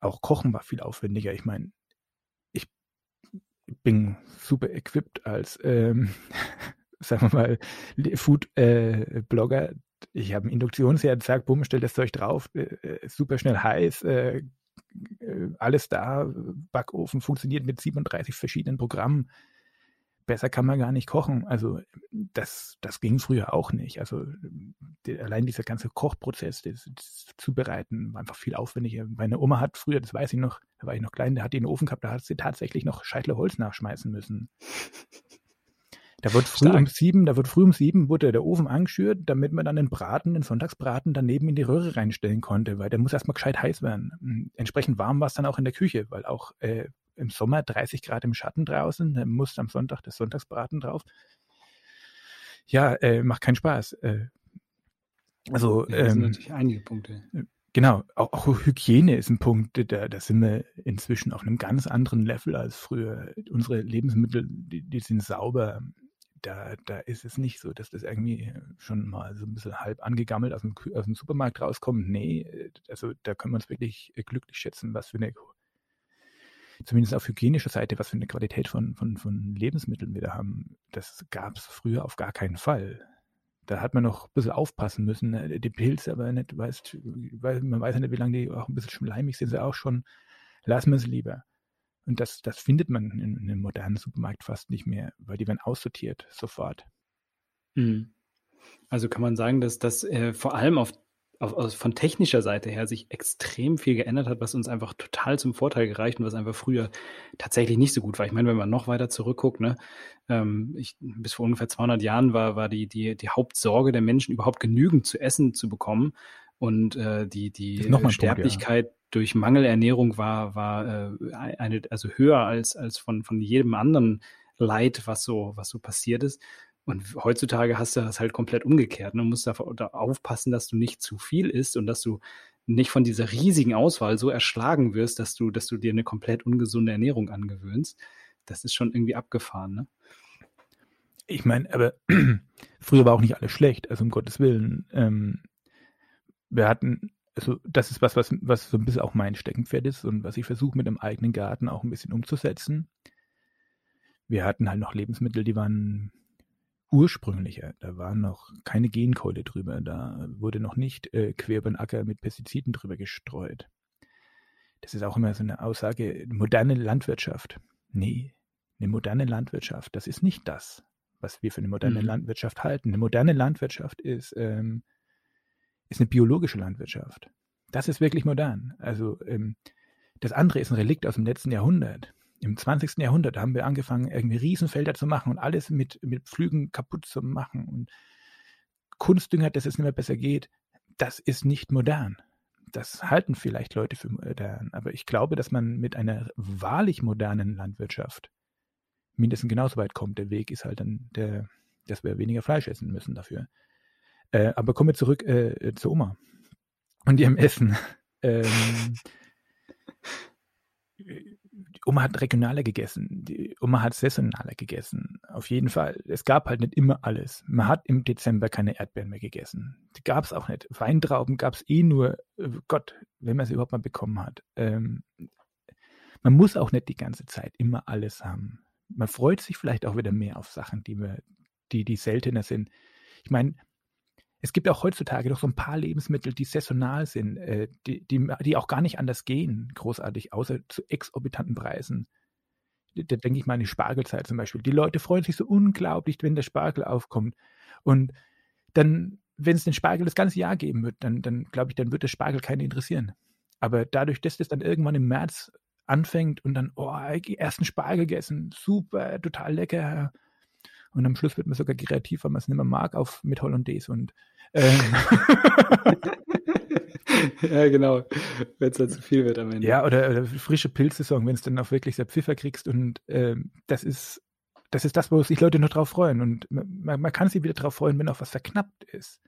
auch Kochen war viel aufwendiger. Ich meine, ich bin super equipped als, ähm, (laughs) sagen wir mal, Food-Blogger. Äh, ich habe einen Induktionsherd, zack, bumm, stell das Zeug drauf, äh, äh super schnell heiß, äh, äh, alles da, Backofen funktioniert mit 37 verschiedenen Programmen besser kann man gar nicht kochen. Also das, das ging früher auch nicht. Also die, allein dieser ganze Kochprozess, das, das Zubereiten, war einfach viel aufwendiger. Meine Oma hat früher, das weiß ich noch, da war ich noch klein, da hat die einen Ofen gehabt, da hat sie tatsächlich noch Scheitle Holz nachschmeißen müssen. Da wird früh Stark. um sieben, da wird früh um sieben wurde der Ofen angeschürt, damit man dann den Braten, den Sonntagsbraten daneben in die Röhre reinstellen konnte, weil der muss erstmal gescheit heiß werden. Entsprechend warm war es dann auch in der Küche, weil auch äh, im Sommer 30 Grad im Schatten draußen, dann muss am Sonntag das Sonntagsbraten drauf. Ja, äh, macht keinen Spaß. Äh, also, das ähm, sind natürlich einige Punkte. Genau, auch, auch, Hygiene ist ein Punkt, da, da sind wir inzwischen auf einem ganz anderen Level als früher. Unsere Lebensmittel, die, die sind sauber. Da, da ist es nicht so, dass das irgendwie schon mal so ein bisschen halb angegammelt aus dem, aus dem Supermarkt rauskommt. Nee, also da können wir uns wirklich glücklich schätzen, was für eine zumindest auf hygienischer Seite, was für eine Qualität von, von, von Lebensmitteln wir da haben, das gab es früher auf gar keinen Fall. Da hat man noch ein bisschen aufpassen müssen. Ne? Die Pilze, aber nicht, weißt, weil man weiß ja nicht, wie lange die auch ein bisschen schleimig sind, sie auch schon. Lassen wir es lieber. Und das, das findet man in, in einem modernen Supermarkt fast nicht mehr, weil die werden aussortiert sofort. Mhm. Also kann man sagen, dass das äh, vor allem auf auf, aus, von technischer Seite her sich extrem viel geändert hat, was uns einfach total zum Vorteil gereicht und was einfach früher tatsächlich nicht so gut war. Ich meine, wenn man noch weiter zurückguckt, ne, ähm, ich, bis vor ungefähr 200 Jahren war, war die, die, die Hauptsorge der Menschen überhaupt genügend zu essen zu bekommen und äh, die, die Sterblichkeit Punkt, ja. durch Mangelernährung war, war äh, eine, also höher als, als von, von jedem anderen Leid, was so, was so passiert ist. Und heutzutage hast du das halt komplett umgekehrt. Ne? Du musst da aufpassen, dass du nicht zu viel isst und dass du nicht von dieser riesigen Auswahl so erschlagen wirst, dass du, dass du dir eine komplett ungesunde Ernährung angewöhnst. Das ist schon irgendwie abgefahren, ne? Ich meine, aber (clears throat) früher war auch nicht alles schlecht, also um Gottes Willen. Ähm, wir hatten, also das ist was, was, was so ein bisschen auch mein Steckenpferd ist und was ich versuche mit dem eigenen Garten auch ein bisschen umzusetzen. Wir hatten halt noch Lebensmittel, die waren ursprünglicher. Da war noch keine Genkeule drüber. Da wurde noch nicht äh, quer über den Acker mit Pestiziden drüber gestreut. Das ist auch immer so eine Aussage, moderne Landwirtschaft. Nee, eine moderne Landwirtschaft, das ist nicht das, was wir für eine moderne mhm. Landwirtschaft halten. Eine moderne Landwirtschaft ist, ähm, ist eine biologische Landwirtschaft. Das ist wirklich modern. Also ähm, das andere ist ein Relikt aus dem letzten Jahrhundert. Im 20. Jahrhundert haben wir angefangen, irgendwie Riesenfelder zu machen und alles mit, mit Pflügen kaputt zu machen und Kunstdünger, dass es nicht mehr besser geht. Das ist nicht modern. Das halten vielleicht Leute für modern. Aber ich glaube, dass man mit einer wahrlich modernen Landwirtschaft mindestens genauso weit kommt. Der Weg ist halt dann der, dass wir weniger Fleisch essen müssen dafür. Äh, aber kommen wir zurück äh, zur Oma und ihrem Essen. (laughs) Ähm, (laughs) Oma hat regionaler gegessen, die Oma hat saisonaler gegessen. Auf jeden Fall. Es gab halt nicht immer alles. Man hat im Dezember keine Erdbeeren mehr gegessen. Die gab es auch nicht. Weintrauben gab es eh nur, äh, Gott, wenn man sie überhaupt mal bekommen hat. Ähm, man muss auch nicht die ganze Zeit immer alles haben. Man freut sich vielleicht auch wieder mehr auf Sachen, die, wir, die, die seltener sind. Ich meine, es gibt auch heutzutage noch so ein paar Lebensmittel, die saisonal sind, äh, die, die, die auch gar nicht anders gehen, großartig, außer zu exorbitanten Preisen. Da denke ich mal an die Spargelzeit zum Beispiel. Die Leute freuen sich so unglaublich, wenn der Spargel aufkommt. Und dann, wenn es den Spargel das ganze Jahr geben wird, dann, dann glaube ich, dann wird der Spargel keinen interessieren. Aber dadurch, dass das dann irgendwann im März anfängt und dann, oh, ersten Spargel gegessen, super, total lecker. Und am Schluss wird man sogar kreativ, weil man es nicht mehr mag, auf mit Hollandaise und ähm. (laughs) ja, genau. Wenn es dann zu viel wird am Ende. Ja, oder, oder frische Pilzsaison, wenn es dann auch wirklich sehr Pfiffer kriegst und ähm, das ist das ist das, wo sich Leute noch drauf freuen. Und man, man kann sich wieder drauf freuen, wenn auch was verknappt ist.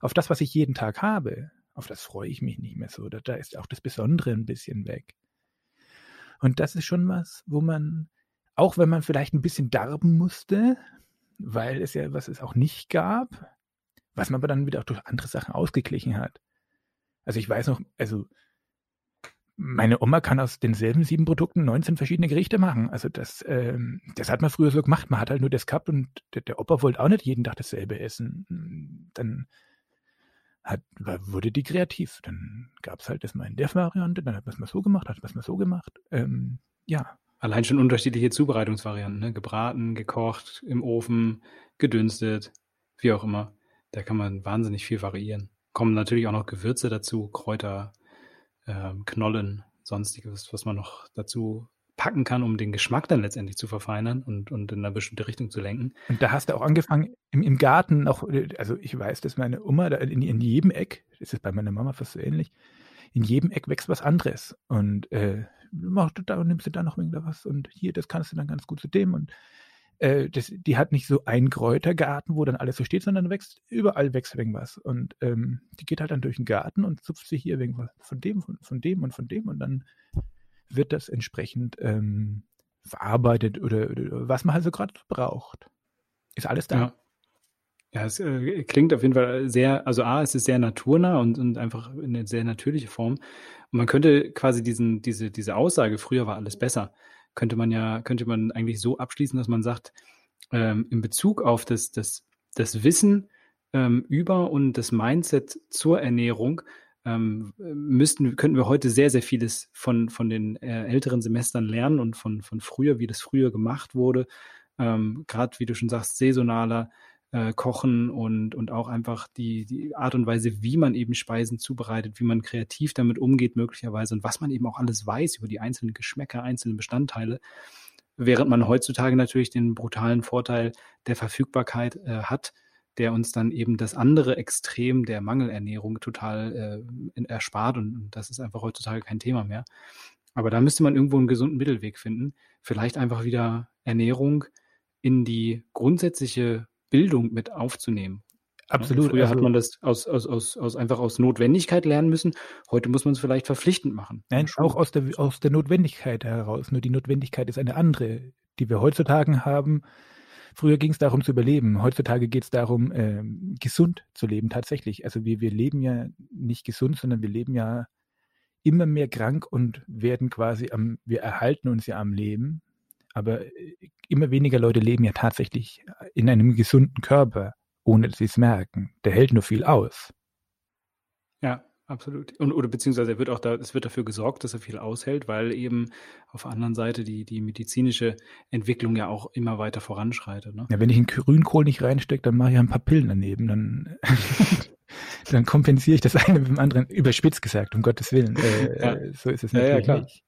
Auf das, was ich jeden Tag habe, auf das freue ich mich nicht mehr so. Da, da ist auch das Besondere ein bisschen weg. Und das ist schon was, wo man, auch wenn man vielleicht ein bisschen darben musste, weil es ja was es auch nicht gab, was man aber dann wieder auch durch andere Sachen ausgeglichen hat. Also ich weiß noch, also meine Oma kann aus denselben sieben Produkten 19 verschiedene Gerichte machen. Also das, ähm, das hat man früher so gemacht. Man hat halt nur das gehabt und der, der Opa wollte auch nicht jeden Tag dasselbe essen. Dann hat, wurde die kreativ. Dann gab es halt das mal in der Variante, dann hat man es mal so gemacht, hat man es mal so gemacht. Ähm, ja. Allein schon unterschiedliche Zubereitungsvarianten, ne? gebraten, gekocht, im Ofen, gedünstet, wie auch immer. Da kann man wahnsinnig viel variieren. Kommen natürlich auch noch Gewürze dazu, Kräuter, ähm, Knollen, sonstiges, was man noch dazu packen kann, um den Geschmack dann letztendlich zu verfeinern und, und in eine bestimmte Richtung zu lenken. Und da hast du auch angefangen, im, im Garten auch, also ich weiß, dass meine Oma da in, in jedem Eck, ist bei meiner Mama fast so ähnlich, in jedem Eck wächst was anderes. Und äh, machst du da, nimmst du da noch irgendwas und hier, das kannst du dann ganz gut zu dem und äh, das, die hat nicht so einen Kräutergarten, wo dann alles so steht, sondern wächst, überall wächst irgendwas. Und ähm, die geht halt dann durch den Garten und zupft sich hier irgendwas von dem, von, von dem und von dem und dann wird das entsprechend ähm, verarbeitet oder, oder, was man halt so gerade braucht. Ist alles da. Ja. Ja, es äh, klingt auf jeden Fall sehr, also A, es ist sehr naturnah und, und einfach eine sehr natürliche Form. Und man könnte quasi diesen, diese, diese Aussage, früher war alles besser, könnte man ja, könnte man eigentlich so abschließen, dass man sagt, ähm, in Bezug auf das, das, das Wissen ähm, über und das Mindset zur Ernährung ähm, müssten, könnten wir heute sehr, sehr vieles von, von den äh, älteren Semestern lernen und von, von früher, wie das früher gemacht wurde. Ähm, Gerade, wie du schon sagst, saisonaler, äh, Kochen und, und auch einfach die, die Art und Weise, wie man eben Speisen zubereitet, wie man kreativ damit umgeht möglicherweise und was man eben auch alles weiß über die einzelnen Geschmäcker, einzelnen Bestandteile. Während man heutzutage natürlich den brutalen Vorteil der Verfügbarkeit äh, hat, der uns dann eben das andere Extrem der Mangelernährung total äh, erspart und, und das ist einfach heutzutage kein Thema mehr. Aber da müsste man irgendwo einen gesunden Mittelweg finden. Vielleicht einfach wieder Ernährung in die grundsätzliche Bildung mit aufzunehmen. Absolut. Früher also, hat man das aus, aus, aus, aus einfach aus Notwendigkeit lernen müssen. Heute muss man es vielleicht verpflichtend machen. Nein, auch aus der, aus der Notwendigkeit heraus. Nur die Notwendigkeit ist eine andere, die wir heutzutage haben. Früher ging es darum zu überleben. Heutzutage geht es darum, äh, gesund zu leben tatsächlich. Also wir, wir leben ja nicht gesund, sondern wir leben ja immer mehr krank und werden quasi am, wir erhalten uns ja am Leben Aber äh, immer weniger Leute leben ja tatsächlich in einem gesunden Körper, ohne dass sie es merken. Der hält nur viel aus. Ja, Absolut. Und, oder beziehungsweise wird auch da, es wird dafür gesorgt, dass er viel aushält, weil eben auf der anderen Seite die, die medizinische Entwicklung ja auch immer weiter voranschreitet. Ne? Ja, wenn ich einen Grünkohl nicht reinstecke, dann mache ich ein paar Pillen daneben. Dann, (laughs) dann kompensiere ich das eine mit dem anderen, überspitzt gesagt, um Gottes Willen. Äh, ja. Äh, so ist es natürlich ja, ja, nicht.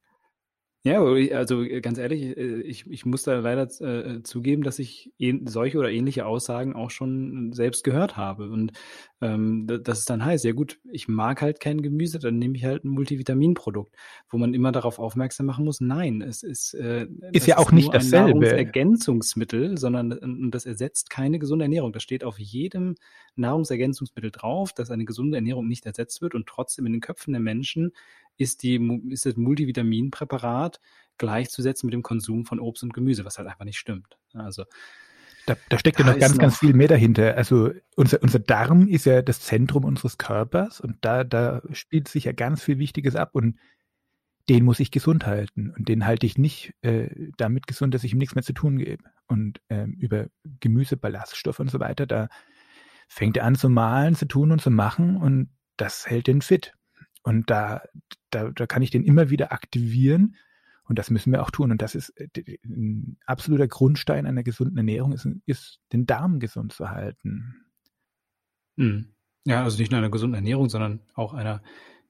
Ja, also äh, ganz ehrlich, äh, ich, ich muss da leider äh, zugeben, dass ich solche oder ähnliche Aussagen auch schon selbst gehört habe. Und ähm, dass es dann heißt, ja gut, ich mag halt kein Gemüse, dann nehme ich halt ein Multivitaminprodukt, wo man immer darauf aufmerksam machen muss, nein, es ist, äh, ist ja auch ist nicht dasselbe. Ergänzungsmittel, sondern das ersetzt keine gesunde Ernährung. Das steht auf jedem Nahrungsergänzungsmittel drauf, dass eine gesunde Ernährung nicht ersetzt wird und trotzdem in den Köpfen der Menschen ist, die, ist das Multivitaminpräparat gleichzusetzen mit dem Konsum von Obst und Gemüse, was halt einfach nicht stimmt. Also da, da steckt da ja noch ganz, noch ganz viel mehr dahinter. Also unser, unser Darm ist ja das Zentrum unseres Körpers und da, da spielt sich ja ganz viel Wichtiges ab und den muss ich gesund halten und den halte ich nicht äh, damit gesund, dass ich ihm nichts mehr zu tun gebe. Und ähm, über Gemüse, Ballaststoffe und so weiter, da fängt er an zu malen, zu tun und zu machen und das hält den fit. Und da, da, da kann ich den immer wieder aktivieren. Und das müssen wir auch tun. Und das ist äh, ein absoluter Grundstein einer gesunden Ernährung, ist, ist den Darm gesund zu halten. Hm. Ja, also nicht nur einer gesunden Ernährung, sondern auch einer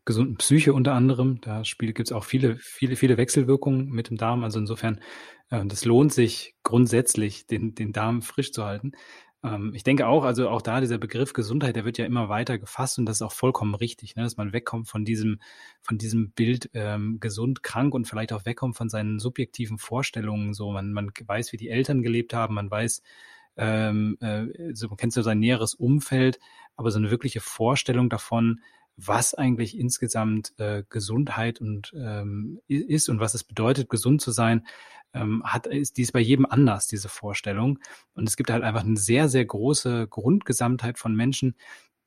gesunden Psyche unter anderem. Da gibt es auch viele, viele, viele Wechselwirkungen mit dem Darm. Also insofern, äh, das lohnt sich grundsätzlich, den, den Darm frisch zu halten. Ähm, ich denke auch, also auch da dieser Begriff Gesundheit, der wird ja immer weiter gefasst und das ist auch vollkommen richtig, ne? dass man wegkommt von diesem, von diesem Bild ähm, gesund, krank und vielleicht auch wegkommt von seinen subjektiven Vorstellungen. So, man, man weiß, wie die Eltern gelebt haben, man weiß, ähm, äh, so, man kennt so sein näheres Umfeld, aber so eine wirkliche Vorstellung davon, was eigentlich insgesamt äh, Gesundheit und ähm, ist und was es bedeutet, gesund zu sein, ähm, hat, ist dies bei jedem anders, diese Vorstellung. Und es gibt halt einfach eine sehr, sehr große Grundgesamtheit von Menschen,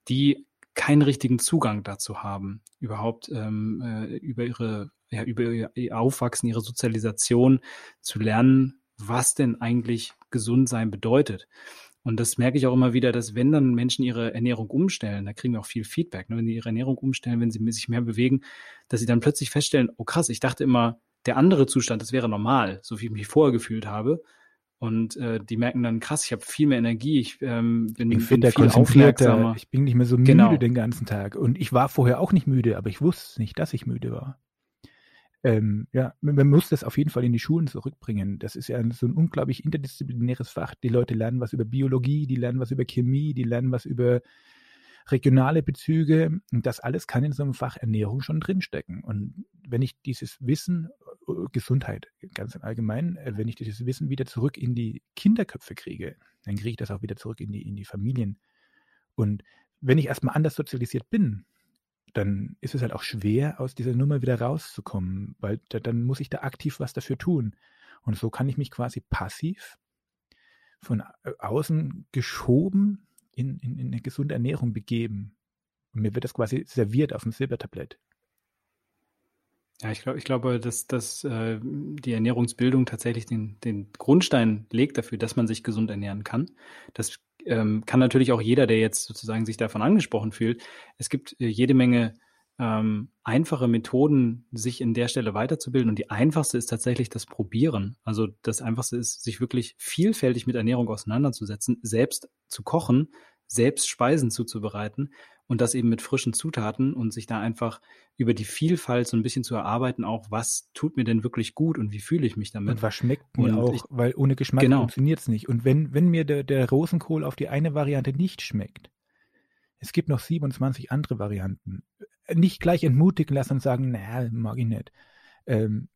die keinen richtigen Zugang dazu haben, überhaupt ähm, äh, über ihre, ja, über ihr Aufwachsen, ihre Sozialisation zu lernen, was denn eigentlich gesund sein bedeutet. Und das merke ich auch immer wieder, dass wenn dann Menschen ihre Ernährung umstellen, da kriegen wir auch viel Feedback, ne? wenn sie ihre Ernährung umstellen, wenn sie sich mehr bewegen, dass sie dann plötzlich feststellen, oh krass, ich dachte immer, der andere Zustand, das wäre normal, so wie ich mich vorher gefühlt habe. Und äh, die merken dann, krass, ich habe viel mehr Energie, ich ähm, bin, ich bin, bin viel aufmerksamer. Ich bin nicht mehr so müde genau. den ganzen Tag. Und ich war vorher auch nicht müde, aber ich wusste nicht, dass ich müde war ähm, ja, man muss das auf jeden Fall in die Schulen zurückbringen. Das ist ja so ein unglaublich interdisziplinäres Fach. Die Leute lernen was über Biologie, die lernen was über Chemie, die lernen was über regionale Bezüge. Und das alles kann in so einem Fach Ernährung schon drinstecken. Und wenn ich dieses Wissen, äh, Gesundheit ganz im Allgemeinen, äh, wenn ich dieses Wissen wieder zurück in die Kinderköpfe kriege, dann kriege ich das auch wieder zurück in die, in die Familien. Und wenn ich erstmal anders sozialisiert bin, dann ist es halt auch schwer, aus dieser Nummer wieder rauszukommen, weil da, dann muss ich da aktiv was dafür tun. Und so kann ich mich quasi passiv von äh, außen geschoben in, in, in eine gesunde Ernährung begeben. Und mir wird das quasi serviert auf dem Silbertablett. Ja, ich glaube, ich glaube, dass, dass äh, die Ernährungsbildung tatsächlich den, den Grundstein legt dafür, dass man sich gesund ernähren kann. Das ähm, kann natürlich auch jeder, der jetzt sozusagen sich davon angesprochen fühlt. Es gibt äh, jede Menge ähm, einfache Methoden, sich in der Stelle weiterzubilden. Und die einfachste ist tatsächlich das Probieren. Also das einfachste ist, sich wirklich vielfältig mit Ernährung auseinanderzusetzen, selbst zu kochen, selbst Speisen zuzubereiten und das eben mit frischen Zutaten und sich da einfach über die Vielfalt so ein bisschen zu erarbeiten, auch was tut mir denn wirklich gut und wie fühle ich mich damit. Und was schmeckt mir und auch, ich, weil ohne Geschmack genau. funktioniert es nicht. Und wenn, wenn mir der, der Rosenkohl auf die eine Variante nicht schmeckt, es gibt noch 27 andere Varianten. Nicht gleich entmutigen lassen und sagen, naja, mag ich nicht. Ähm,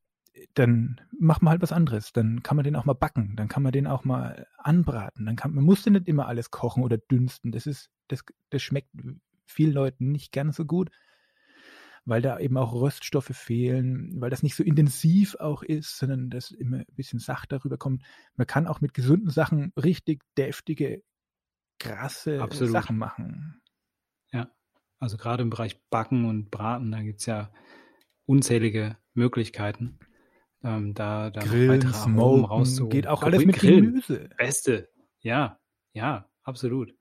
dann macht man halt was anderes. Dann kann man den auch mal backen, dann kann man den auch mal anbraten. Dann kann man muss nicht immer alles kochen oder dünsten. Das ist, das, das schmeckt vielen Leuten nicht ganz so gut, weil da eben auch Röststoffe fehlen, weil das nicht so intensiv auch ist, sondern das immer ein bisschen sachter rüberkommt. Man kann auch mit gesunden Sachen richtig deftige, krasse Absolut. Sachen machen. Ja, also gerade im Bereich Backen und Braten, da gibt es ja unzählige Möglichkeiten. ähm, da, da Grillen, Smoken, geht auch alles mit Grillen. Gemüse. Beste, ja, ja, absolut.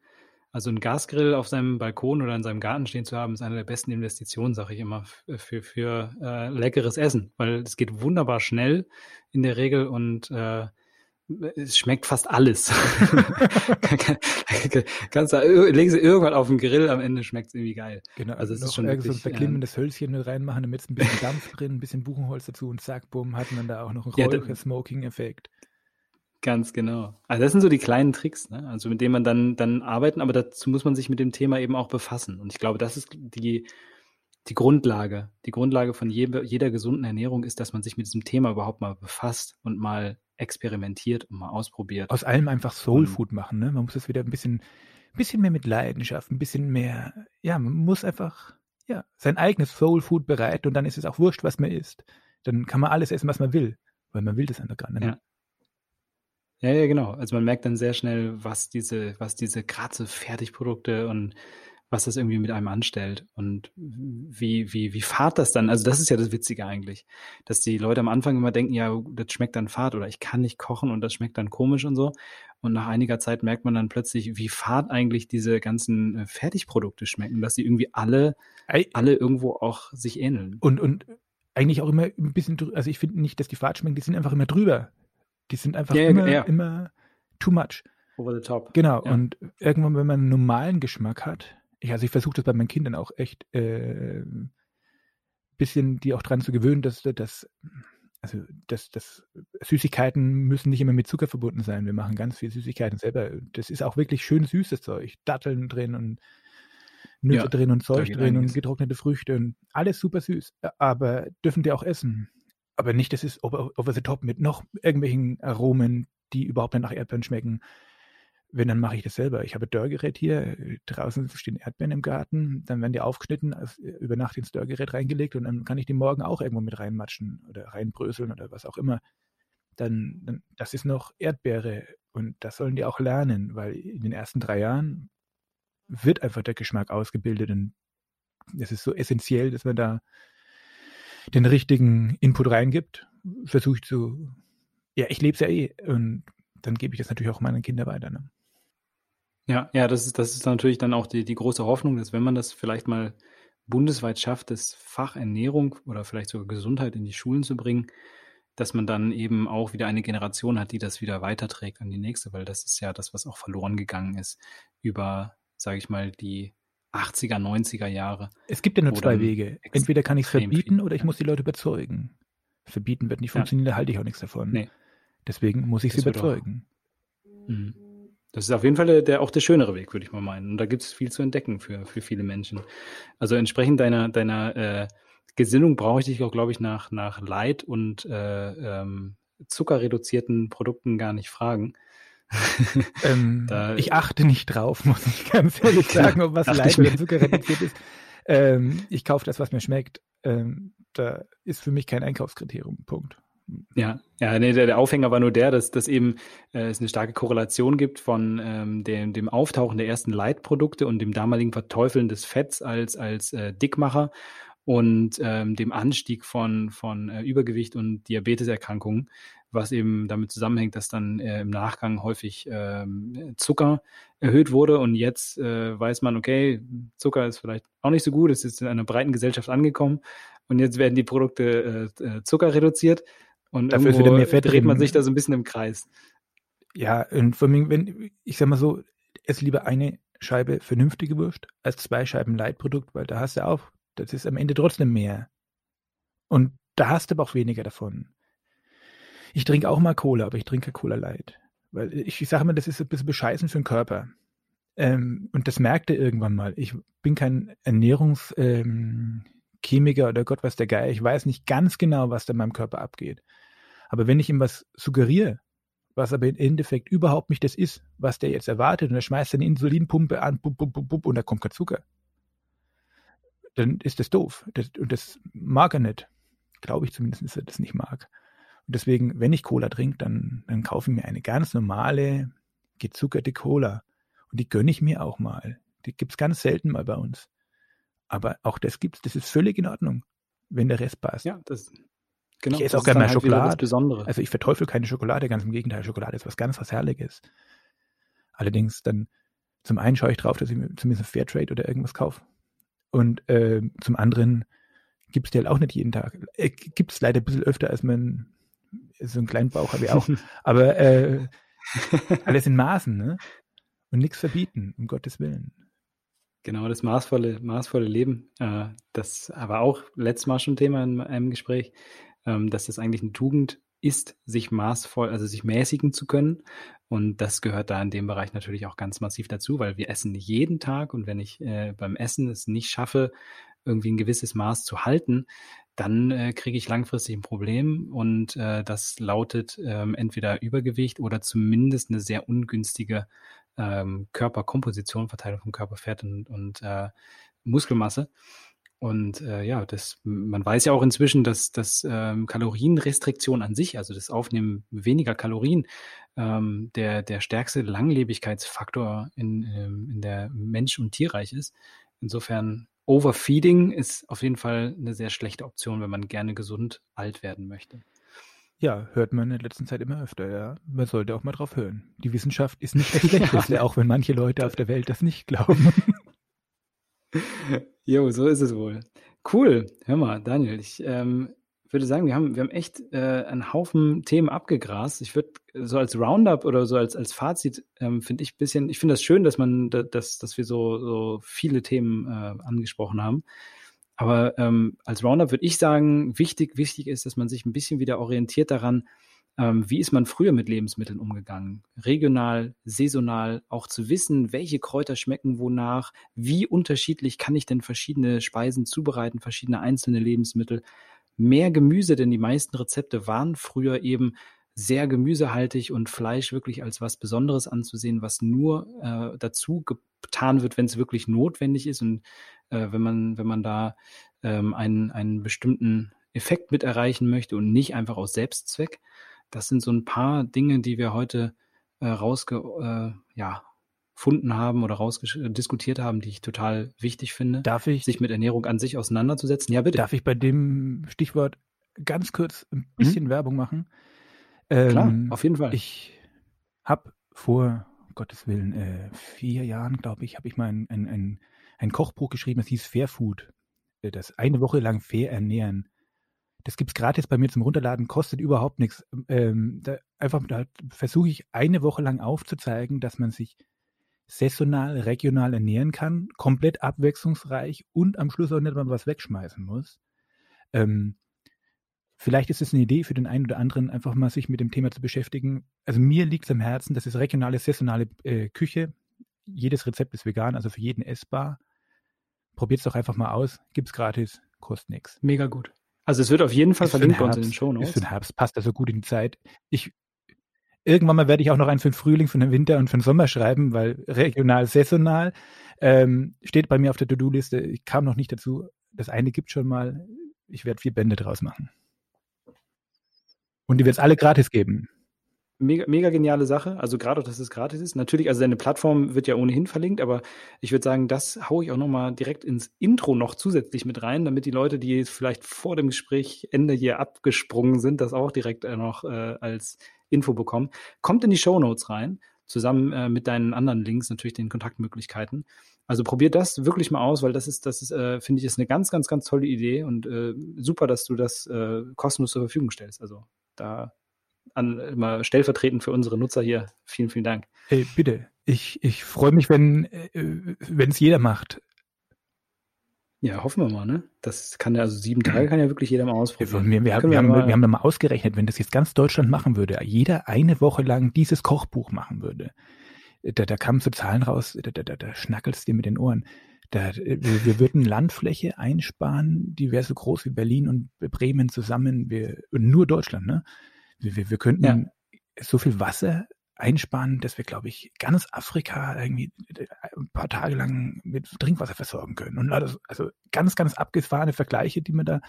Also ein Gasgrill auf seinem Balkon oder in seinem Garten stehen zu haben, ist eine der besten Investitionen, sage ich immer, für, für äh, leckeres Essen, weil es geht wunderbar schnell in der Regel und äh, es schmeckt fast alles. (laughs) Kannst du, legen sie irgendwann auf den Grill, am Ende schmeckt es irgendwie geil. Genau, also es ist schon wirklich, so ein verklimmendes äh, Hölzchen mit reinmachen, damit es ein bisschen Dampf drin, ein bisschen Buchenholz dazu und zack, bumm, hat man da auch noch einen ja, Smoking-Effekt. Ganz genau. Also das sind so die kleinen Tricks, ne? also mit denen man dann, dann arbeiten, aber dazu muss man sich mit dem Thema eben auch befassen. Und ich glaube, das ist die, die Grundlage. Die Grundlage von je, jeder gesunden Ernährung ist, dass man sich mit diesem Thema überhaupt mal befasst und mal experimentiert und mal ausprobiert. Aus allem einfach Soul Food machen, ne? Man muss es wieder ein bisschen, ein bisschen mehr mit Leidenschaft, ein bisschen mehr, ja, man muss einfach, ja, sein eigenes Soul Food bereiten und dann ist es auch wurscht, was man isst. Dann kann man alles essen, was man will, weil man will das einfach gerade. Ne? Ja. Ja, ja, genau. Also man merkt dann sehr schnell, was diese, was diese gerade Fertigprodukte und was das irgendwie mit einem anstellt und wie, wie, wie fad das dann, also das ist ja das Witzige eigentlich, dass die Leute am Anfang immer denken, ja, das schmeckt dann fad oder ich kann nicht kochen und das schmeckt dann komisch und so. Und nach einiger Zeit merkt man dann plötzlich, wie fad eigentlich diese ganzen äh, Fertigprodukte schmecken, dass sie irgendwie alle, alle irgendwo auch sich ähneln. Und, und eigentlich auch immer ein bisschen, also ich finde nicht, dass die fad schmecken, die sind einfach immer drüber. Die sind einfach ja, immer, ja. immer too much. Over the top. Genau. Ja. Und irgendwann, wenn man einen normalen Geschmack hat, ich, also ich versuche das bei meinen Kindern auch echt äh, bisschen die auch dran zu gewöhnen, dass, dass also dass, dass Süßigkeiten müssen nicht immer mit Zucker verbunden sein. Wir machen ganz viel Süßigkeiten selber. Das ist auch wirklich schön süßes Zeug. Datteln drin und Nüsse ja, drin und Zeug drin und getrocknete Früchte und alles super süß. Aber dürfen die auch essen aber nicht, das ist over, over the top mit noch irgendwelchen Aromen, die überhaupt nicht nach Erdbeeren schmecken. Wenn, dann mache ich das selber. Ich habe ein Dörrgerät hier, draußen stehen Erdbeeren im Garten, dann werden die aufgeschnitten, über Nacht ins Dörrgerät reingelegt und dann kann ich die morgen auch irgendwo mit reinmatschen oder reinbröseln oder was auch immer. Dann, dann, das ist noch Erdbeere und das sollen die auch lernen, weil in den ersten drei Jahren wird einfach der Geschmack ausgebildet und es ist so essentiell, dass man da den richtigen Input reingibt, versuche ich zu, ja, ich lebe es ja eh und dann gebe ich das natürlich auch meinen Kindern weiter. Ne? Ja, ja, das ist, das ist natürlich dann auch die, die große Hoffnung, dass wenn man das vielleicht mal bundesweit schafft, das Fach Ernährung oder vielleicht sogar Gesundheit in die Schulen zu bringen, dass man dann eben auch wieder eine Generation hat, die das wieder weiterträgt an die nächste, weil das ist ja das, was auch verloren gegangen ist über, sage ich mal, die 80er, 90er Jahre. Es gibt ja nur zwei Wege. Entweder kann ich es verbieten oder ich muss die Leute überzeugen. Verbieten wird nicht funktionieren, ja. da halte ich auch nichts davon. Nee. Deswegen muss ich das sie überzeugen. Mhm. Das ist auf jeden Fall der, der, auch der schönere Weg, würde ich mal meinen. Und da gibt es viel zu entdecken für, für viele Menschen. Also entsprechend deiner, deiner äh, Gesinnung brauche ich dich auch, glaube ich, nach, nach Leid und äh, ähm, zuckerreduzierten Produkten gar nicht fragen. (laughs) ähm, ich achte nicht drauf, (laughs) muss ich ganz ehrlich (laughs) sagen, ob was leicht oder Zucker reduziert ist. Ähm, ich kaufe das, was mir schmeckt. Ähm, da ist für mich kein Einkaufskriterium. Punkt. Ja, ja, nee, der, der Aufhänger war nur der, dass, dass eben äh, es eine starke Korrelation gibt von ähm, dem, dem Auftauchen der ersten Leitprodukte und dem damaligen Verteufeln des Fetts als, als äh, Dickmacher und ähm, dem Anstieg von, von äh, Übergewicht und Diabeteserkrankungen was eben damit zusammenhängt, dass dann äh, im Nachgang häufig ähm, Zucker erhöht wurde und jetzt äh, weiß man, okay, Zucker ist vielleicht auch nicht so gut, es ist in einer breiten Gesellschaft angekommen und jetzt werden die Produkte äh, äh Zucker reduziert und dafür wieder mehr Fett dreht man sich da so ein bisschen im Kreis. Ja, und vor allem, wenn, ich sag mal so, ess lieber eine Scheibe vernünftige Wurst als zwei Scheiben Leitprodukt, weil da hast du auch, das ist am Ende trotzdem mehr. Und da hast du aber auch weniger davon. Ich trinke auch mal Cola, aber ich trinke Cola Light. Weil ich, ich sage mal, das ist ein bisschen bescheißen für den Körper. Ähm, und das merkte irgendwann mal. Ich bin kein Ernährungschemiker ähm, oder Gott was der Geier. Ich weiß nicht ganz genau, was da in meinem Körper abgeht. Aber wenn ich ihm was suggeriere, was aber im Endeffekt überhaupt nicht das ist, was der jetzt erwartet, und er schmeißt eine Insulinpumpe an, bub, bub, bub, und da kommt kein Zucker, dann ist das doof. Das, und das mag er nicht. Glaube ich zumindest, dass er das nicht mag. Und deswegen, wenn ich Cola trinke, dann, dann kaufe ich mir eine ganz normale, gezuckerte Cola. Und die gönne ich mir auch mal. Die gibt es ganz selten mal bei uns. Aber auch das gibt's, das ist völlig in Ordnung, wenn der Rest passt. Ja, das, Genau, ich esse auch gerne mal halt Schokolade. Also ich verteufel keine Schokolade, ganz im Gegenteil. Schokolade ist was ganz was Herrliches. Allerdings dann zum einen schaue ich drauf, dass ich mir zumindest Fairtrade oder irgendwas kaufe. Und äh, zum anderen gibt es die halt auch nicht jeden Tag. Äh, gibt es leider ein bisschen öfter, als man so einen kleinen Bauch habe ich auch. Aber äh, (laughs) alles in Maßen, ne? Und nichts verbieten, um Gottes Willen. Genau, das maßvolle, maßvolle Leben. Äh, das aber auch letztes Mal schon Thema in einem Gespräch, ähm, dass das eigentlich eine Tugend ist, sich maßvoll, also sich mäßigen zu können. Und das gehört da in dem Bereich natürlich auch ganz massiv dazu, weil wir essen jeden Tag und wenn ich äh, beim Essen es nicht schaffe, irgendwie ein gewisses Maß zu halten, dann äh, kriege ich langfristig ein Problem und äh, das lautet ähm, entweder Übergewicht oder zumindest eine sehr ungünstige ähm, Körperkomposition, Verteilung von Körperfett und, und äh, Muskelmasse. Und äh, ja, das, man weiß ja auch inzwischen, dass, dass ähm, Kalorienrestriktion an sich, also das Aufnehmen weniger Kalorien, ähm, der, der stärkste Langlebigkeitsfaktor in, ähm, in der Mensch- und Tierreich ist. Insofern Overfeeding ist auf jeden Fall eine sehr schlechte Option, wenn man gerne gesund alt werden möchte. Ja, hört man in der letzten Zeit immer öfter, ja. Man sollte auch mal drauf hören. Die Wissenschaft ist nicht (laughs) das Schlechteste, ja. auch wenn manche Leute auf der Welt das nicht glauben. (laughs) Jo, so ist es wohl. Cool. Hör mal, Daniel, ich ähm, würde sagen, wir haben, wir haben echt äh, einen Haufen Themen abgegrast. Ich würde so als Roundup oder so als, als Fazit, ähm, finde ich bisschen, ich finde das schön, dass man, dass, dass wir so, so viele Themen äh, angesprochen haben. Aber ähm, als Roundup würde ich sagen, wichtig, wichtig ist, dass man sich ein bisschen wieder orientiert daran, ähm, wie ist man früher mit Lebensmitteln umgegangen? Regional, saisonal, auch zu wissen, welche Kräuter schmecken wonach, wie unterschiedlich kann ich denn verschiedene Speisen zubereiten, verschiedene einzelne Lebensmittel. Mehr Gemüse, denn die meisten Rezepte waren früher eben sehr gemüsehaltig und Fleisch wirklich als was Besonderes anzusehen, was nur äh, dazu getan wird, wenn es wirklich notwendig ist und äh, wenn man, wenn man da ähm, einen, einen bestimmten Effekt mit erreichen möchte und nicht einfach aus Selbstzweck. Das sind so ein paar Dinge, die wir heute äh, rausge, äh, ja, gefunden haben oder rausdiskutiert haben, die ich total wichtig finde. Darf ich? Sich mit Ernährung an sich auseinanderzusetzen. Ja, bitte. Darf ich bei dem Stichwort ganz kurz ein mhm. bisschen mhm. Werbung machen? Ähm, Klar, auf jeden Fall. Ich habe vor, um Gottes Willen, äh, vier Jahren, glaube ich, habe ich mal ein, ein, ein, ein Kochbuch geschrieben, das hieß Fair Food. Äh, das eine Woche lang fair ernähren. Das gibt es gratis bei mir zum Runterladen, kostet überhaupt nichts. Ähm, da, einfach, da versuche ich eine Woche lang aufzuzeigen, dass man sich saisonal, regional ernähren kann, komplett abwechslungsreich und am Schluss auch nicht mal was wegschmeißen muss. Ähm, vielleicht ist es eine Idee für den einen oder anderen, einfach mal sich mit dem Thema zu beschäftigen. Also mir liegt es am Herzen, das ist regionale, saisonale äh, Küche. Jedes Rezept ist vegan, also für jeden essbar. Probiert es doch einfach mal aus. Gibt es gratis, kostet nichts. Mega gut. Also es wird auf jeden Fall ist verlinkt bei uns in den Show Notes. Ist für den Herbst, passt also gut in die Zeit. Ich, irgendwann mal werde ich auch noch einen für den Frühling, für den Winter und für den Sommer schreiben, weil regional, saisonal ähm, steht bei mir auf der To-Do-Liste. Ich kam noch nicht dazu. Das eine gibt schon mal. Ich werde vier Bände draus machen. Und die wird es alle gratis geben. Mega, mega geniale Sache. Also gerade auch, dass es gratis ist. Natürlich, also deine Plattform wird ja ohnehin verlinkt, aber ich würde sagen, das haue ich auch nochmal direkt ins Intro noch zusätzlich mit rein, damit die Leute, die vielleicht vor dem Gespräch Ende hier abgesprungen sind, das auch direkt äh, noch äh, als Info bekommen. Kommt in die Show Notes rein, zusammen äh, mit deinen anderen Links, natürlich den Kontaktmöglichkeiten. Also probier das wirklich mal aus, weil das ist, das ist, äh, finde ich, ist eine ganz, ganz, ganz tolle Idee und äh, super, dass du das äh, kostenlos zur Verfügung stellst. Also da an, immer stellvertretend für unsere Nutzer hier. Vielen, vielen Dank. Hey, bitte. Ich, ich freue mich, wenn äh, es jeder macht. Ja, hoffen wir mal, ne? Das kann ja, also sieben Tage kann ja wirklich jeder mal ausprobieren. Wir, wir, wir, wir haben, wir haben da mal ausgerechnet, wenn das jetzt ganz Deutschland machen würde, jeder eine Woche lang dieses Kochbuch machen würde, da, da kamen so Zahlen raus, da, da, da schnackelst dir mit den Ohren. Da, wir, wir würden Landfläche einsparen, die wäre so groß wie Berlin und Bremen zusammen, wir, nur Deutschland, ne? Wir, wir, wir könnten ja. so viel Wasser einsparen, dass wir, glaube ich, ganz Afrika irgendwie äh, ein paar Tage lang mit Trinkwasser versorgen können. Und also ganz, ganz abgefahrene Vergleiche, die man da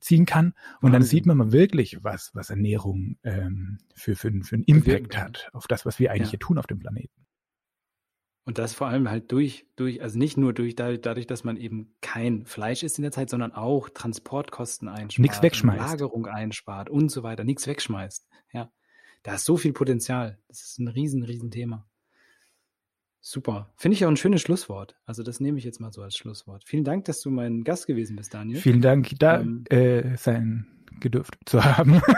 ziehen kann. Und Wahnsinn. dann sieht man mal wirklich, was, was Ernährung ähm, für, für, für einen Impact hat auf das, was wir eigentlich ja. hier tun auf dem Planeten. Und das vor allem halt durch, durch, also nicht nur durch dadurch, dass man eben kein Fleisch isst in der Zeit, sondern auch Transportkosten einspart, nichts wegschmeißt, Lagerung einspart und so weiter, nichts wegschmeißt. Ja, da ist so viel Potenzial. Das ist ein riesen, riesen Thema. Super. Finde ich auch ein schönes Schlusswort. Also das nehme ich jetzt mal so als Schlusswort. Vielen Dank, dass du mein Gast gewesen bist, Daniel. Vielen Dank, da ähm, äh, sein gedurft zu haben. (laughs)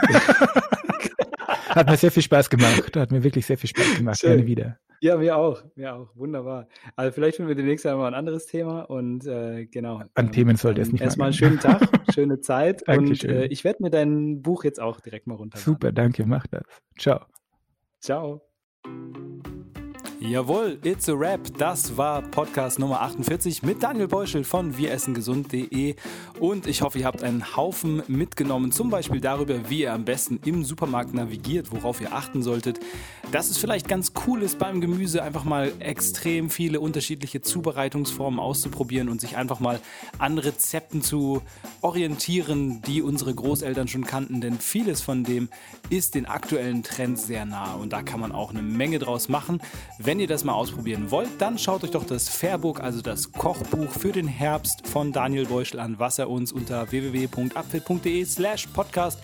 Hat mir sehr viel Spaß gemacht. Hat mir wirklich sehr viel Spaß gemacht. Schön. Gerne wieder. Ja, mir auch. Mir auch. Wunderbar. Also vielleicht finden wir demnächst einmal ein anderes Thema und äh, genau. An ähm, Themen sollte es nicht Erstmal einen schönen Tag, (laughs) schöne Zeit und äh, ich werde mir dein Buch jetzt auch direkt mal runterladen. Super, danke. Mach das. Ciao. Ciao. Jawohl, it's a wrap. Das war Podcast Nummer 48 mit Daniel Beuschel von wiressengesund.de und ich hoffe, ihr habt einen Haufen mitgenommen, zum Beispiel darüber, wie ihr am besten im Supermarkt navigiert, worauf ihr achten solltet. Dass es vielleicht ganz cool ist, beim Gemüse einfach mal extrem viele unterschiedliche Zubereitungsformen auszuprobieren und sich einfach mal an Rezepten zu orientieren, die unsere Großeltern schon kannten, denn vieles von dem ist den aktuellen Trends sehr nah und da kann man auch eine Menge draus machen. Wenn wenn ihr das mal ausprobieren wollt, dann schaut euch doch das Fairbook, also das Kochbuch für den Herbst von Daniel Beuschel an, was er uns unter www.apfel.de slash podcast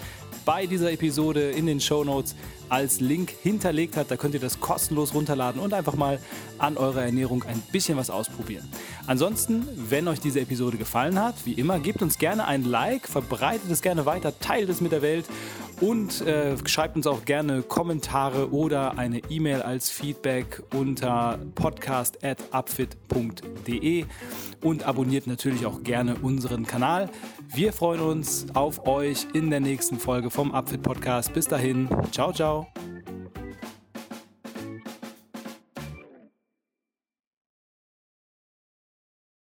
bei dieser Episode in den Show Notes als Link hinterlegt hat. Da könnt ihr das kostenlos runterladen und einfach mal an eurer Ernährung ein bisschen was ausprobieren. Ansonsten, wenn euch diese Episode gefallen hat, wie immer, gebt uns gerne ein Like, verbreitet es gerne weiter, teilt es mit der Welt und äh, schreibt uns auch gerne Kommentare oder eine E-Mail als Feedback unter podcast.upfit.de und abonniert natürlich auch gerne unseren Kanal. Wir freuen uns auf euch in der nächsten Folge vom Upfit Podcast. Bis dahin, ciao, ciao.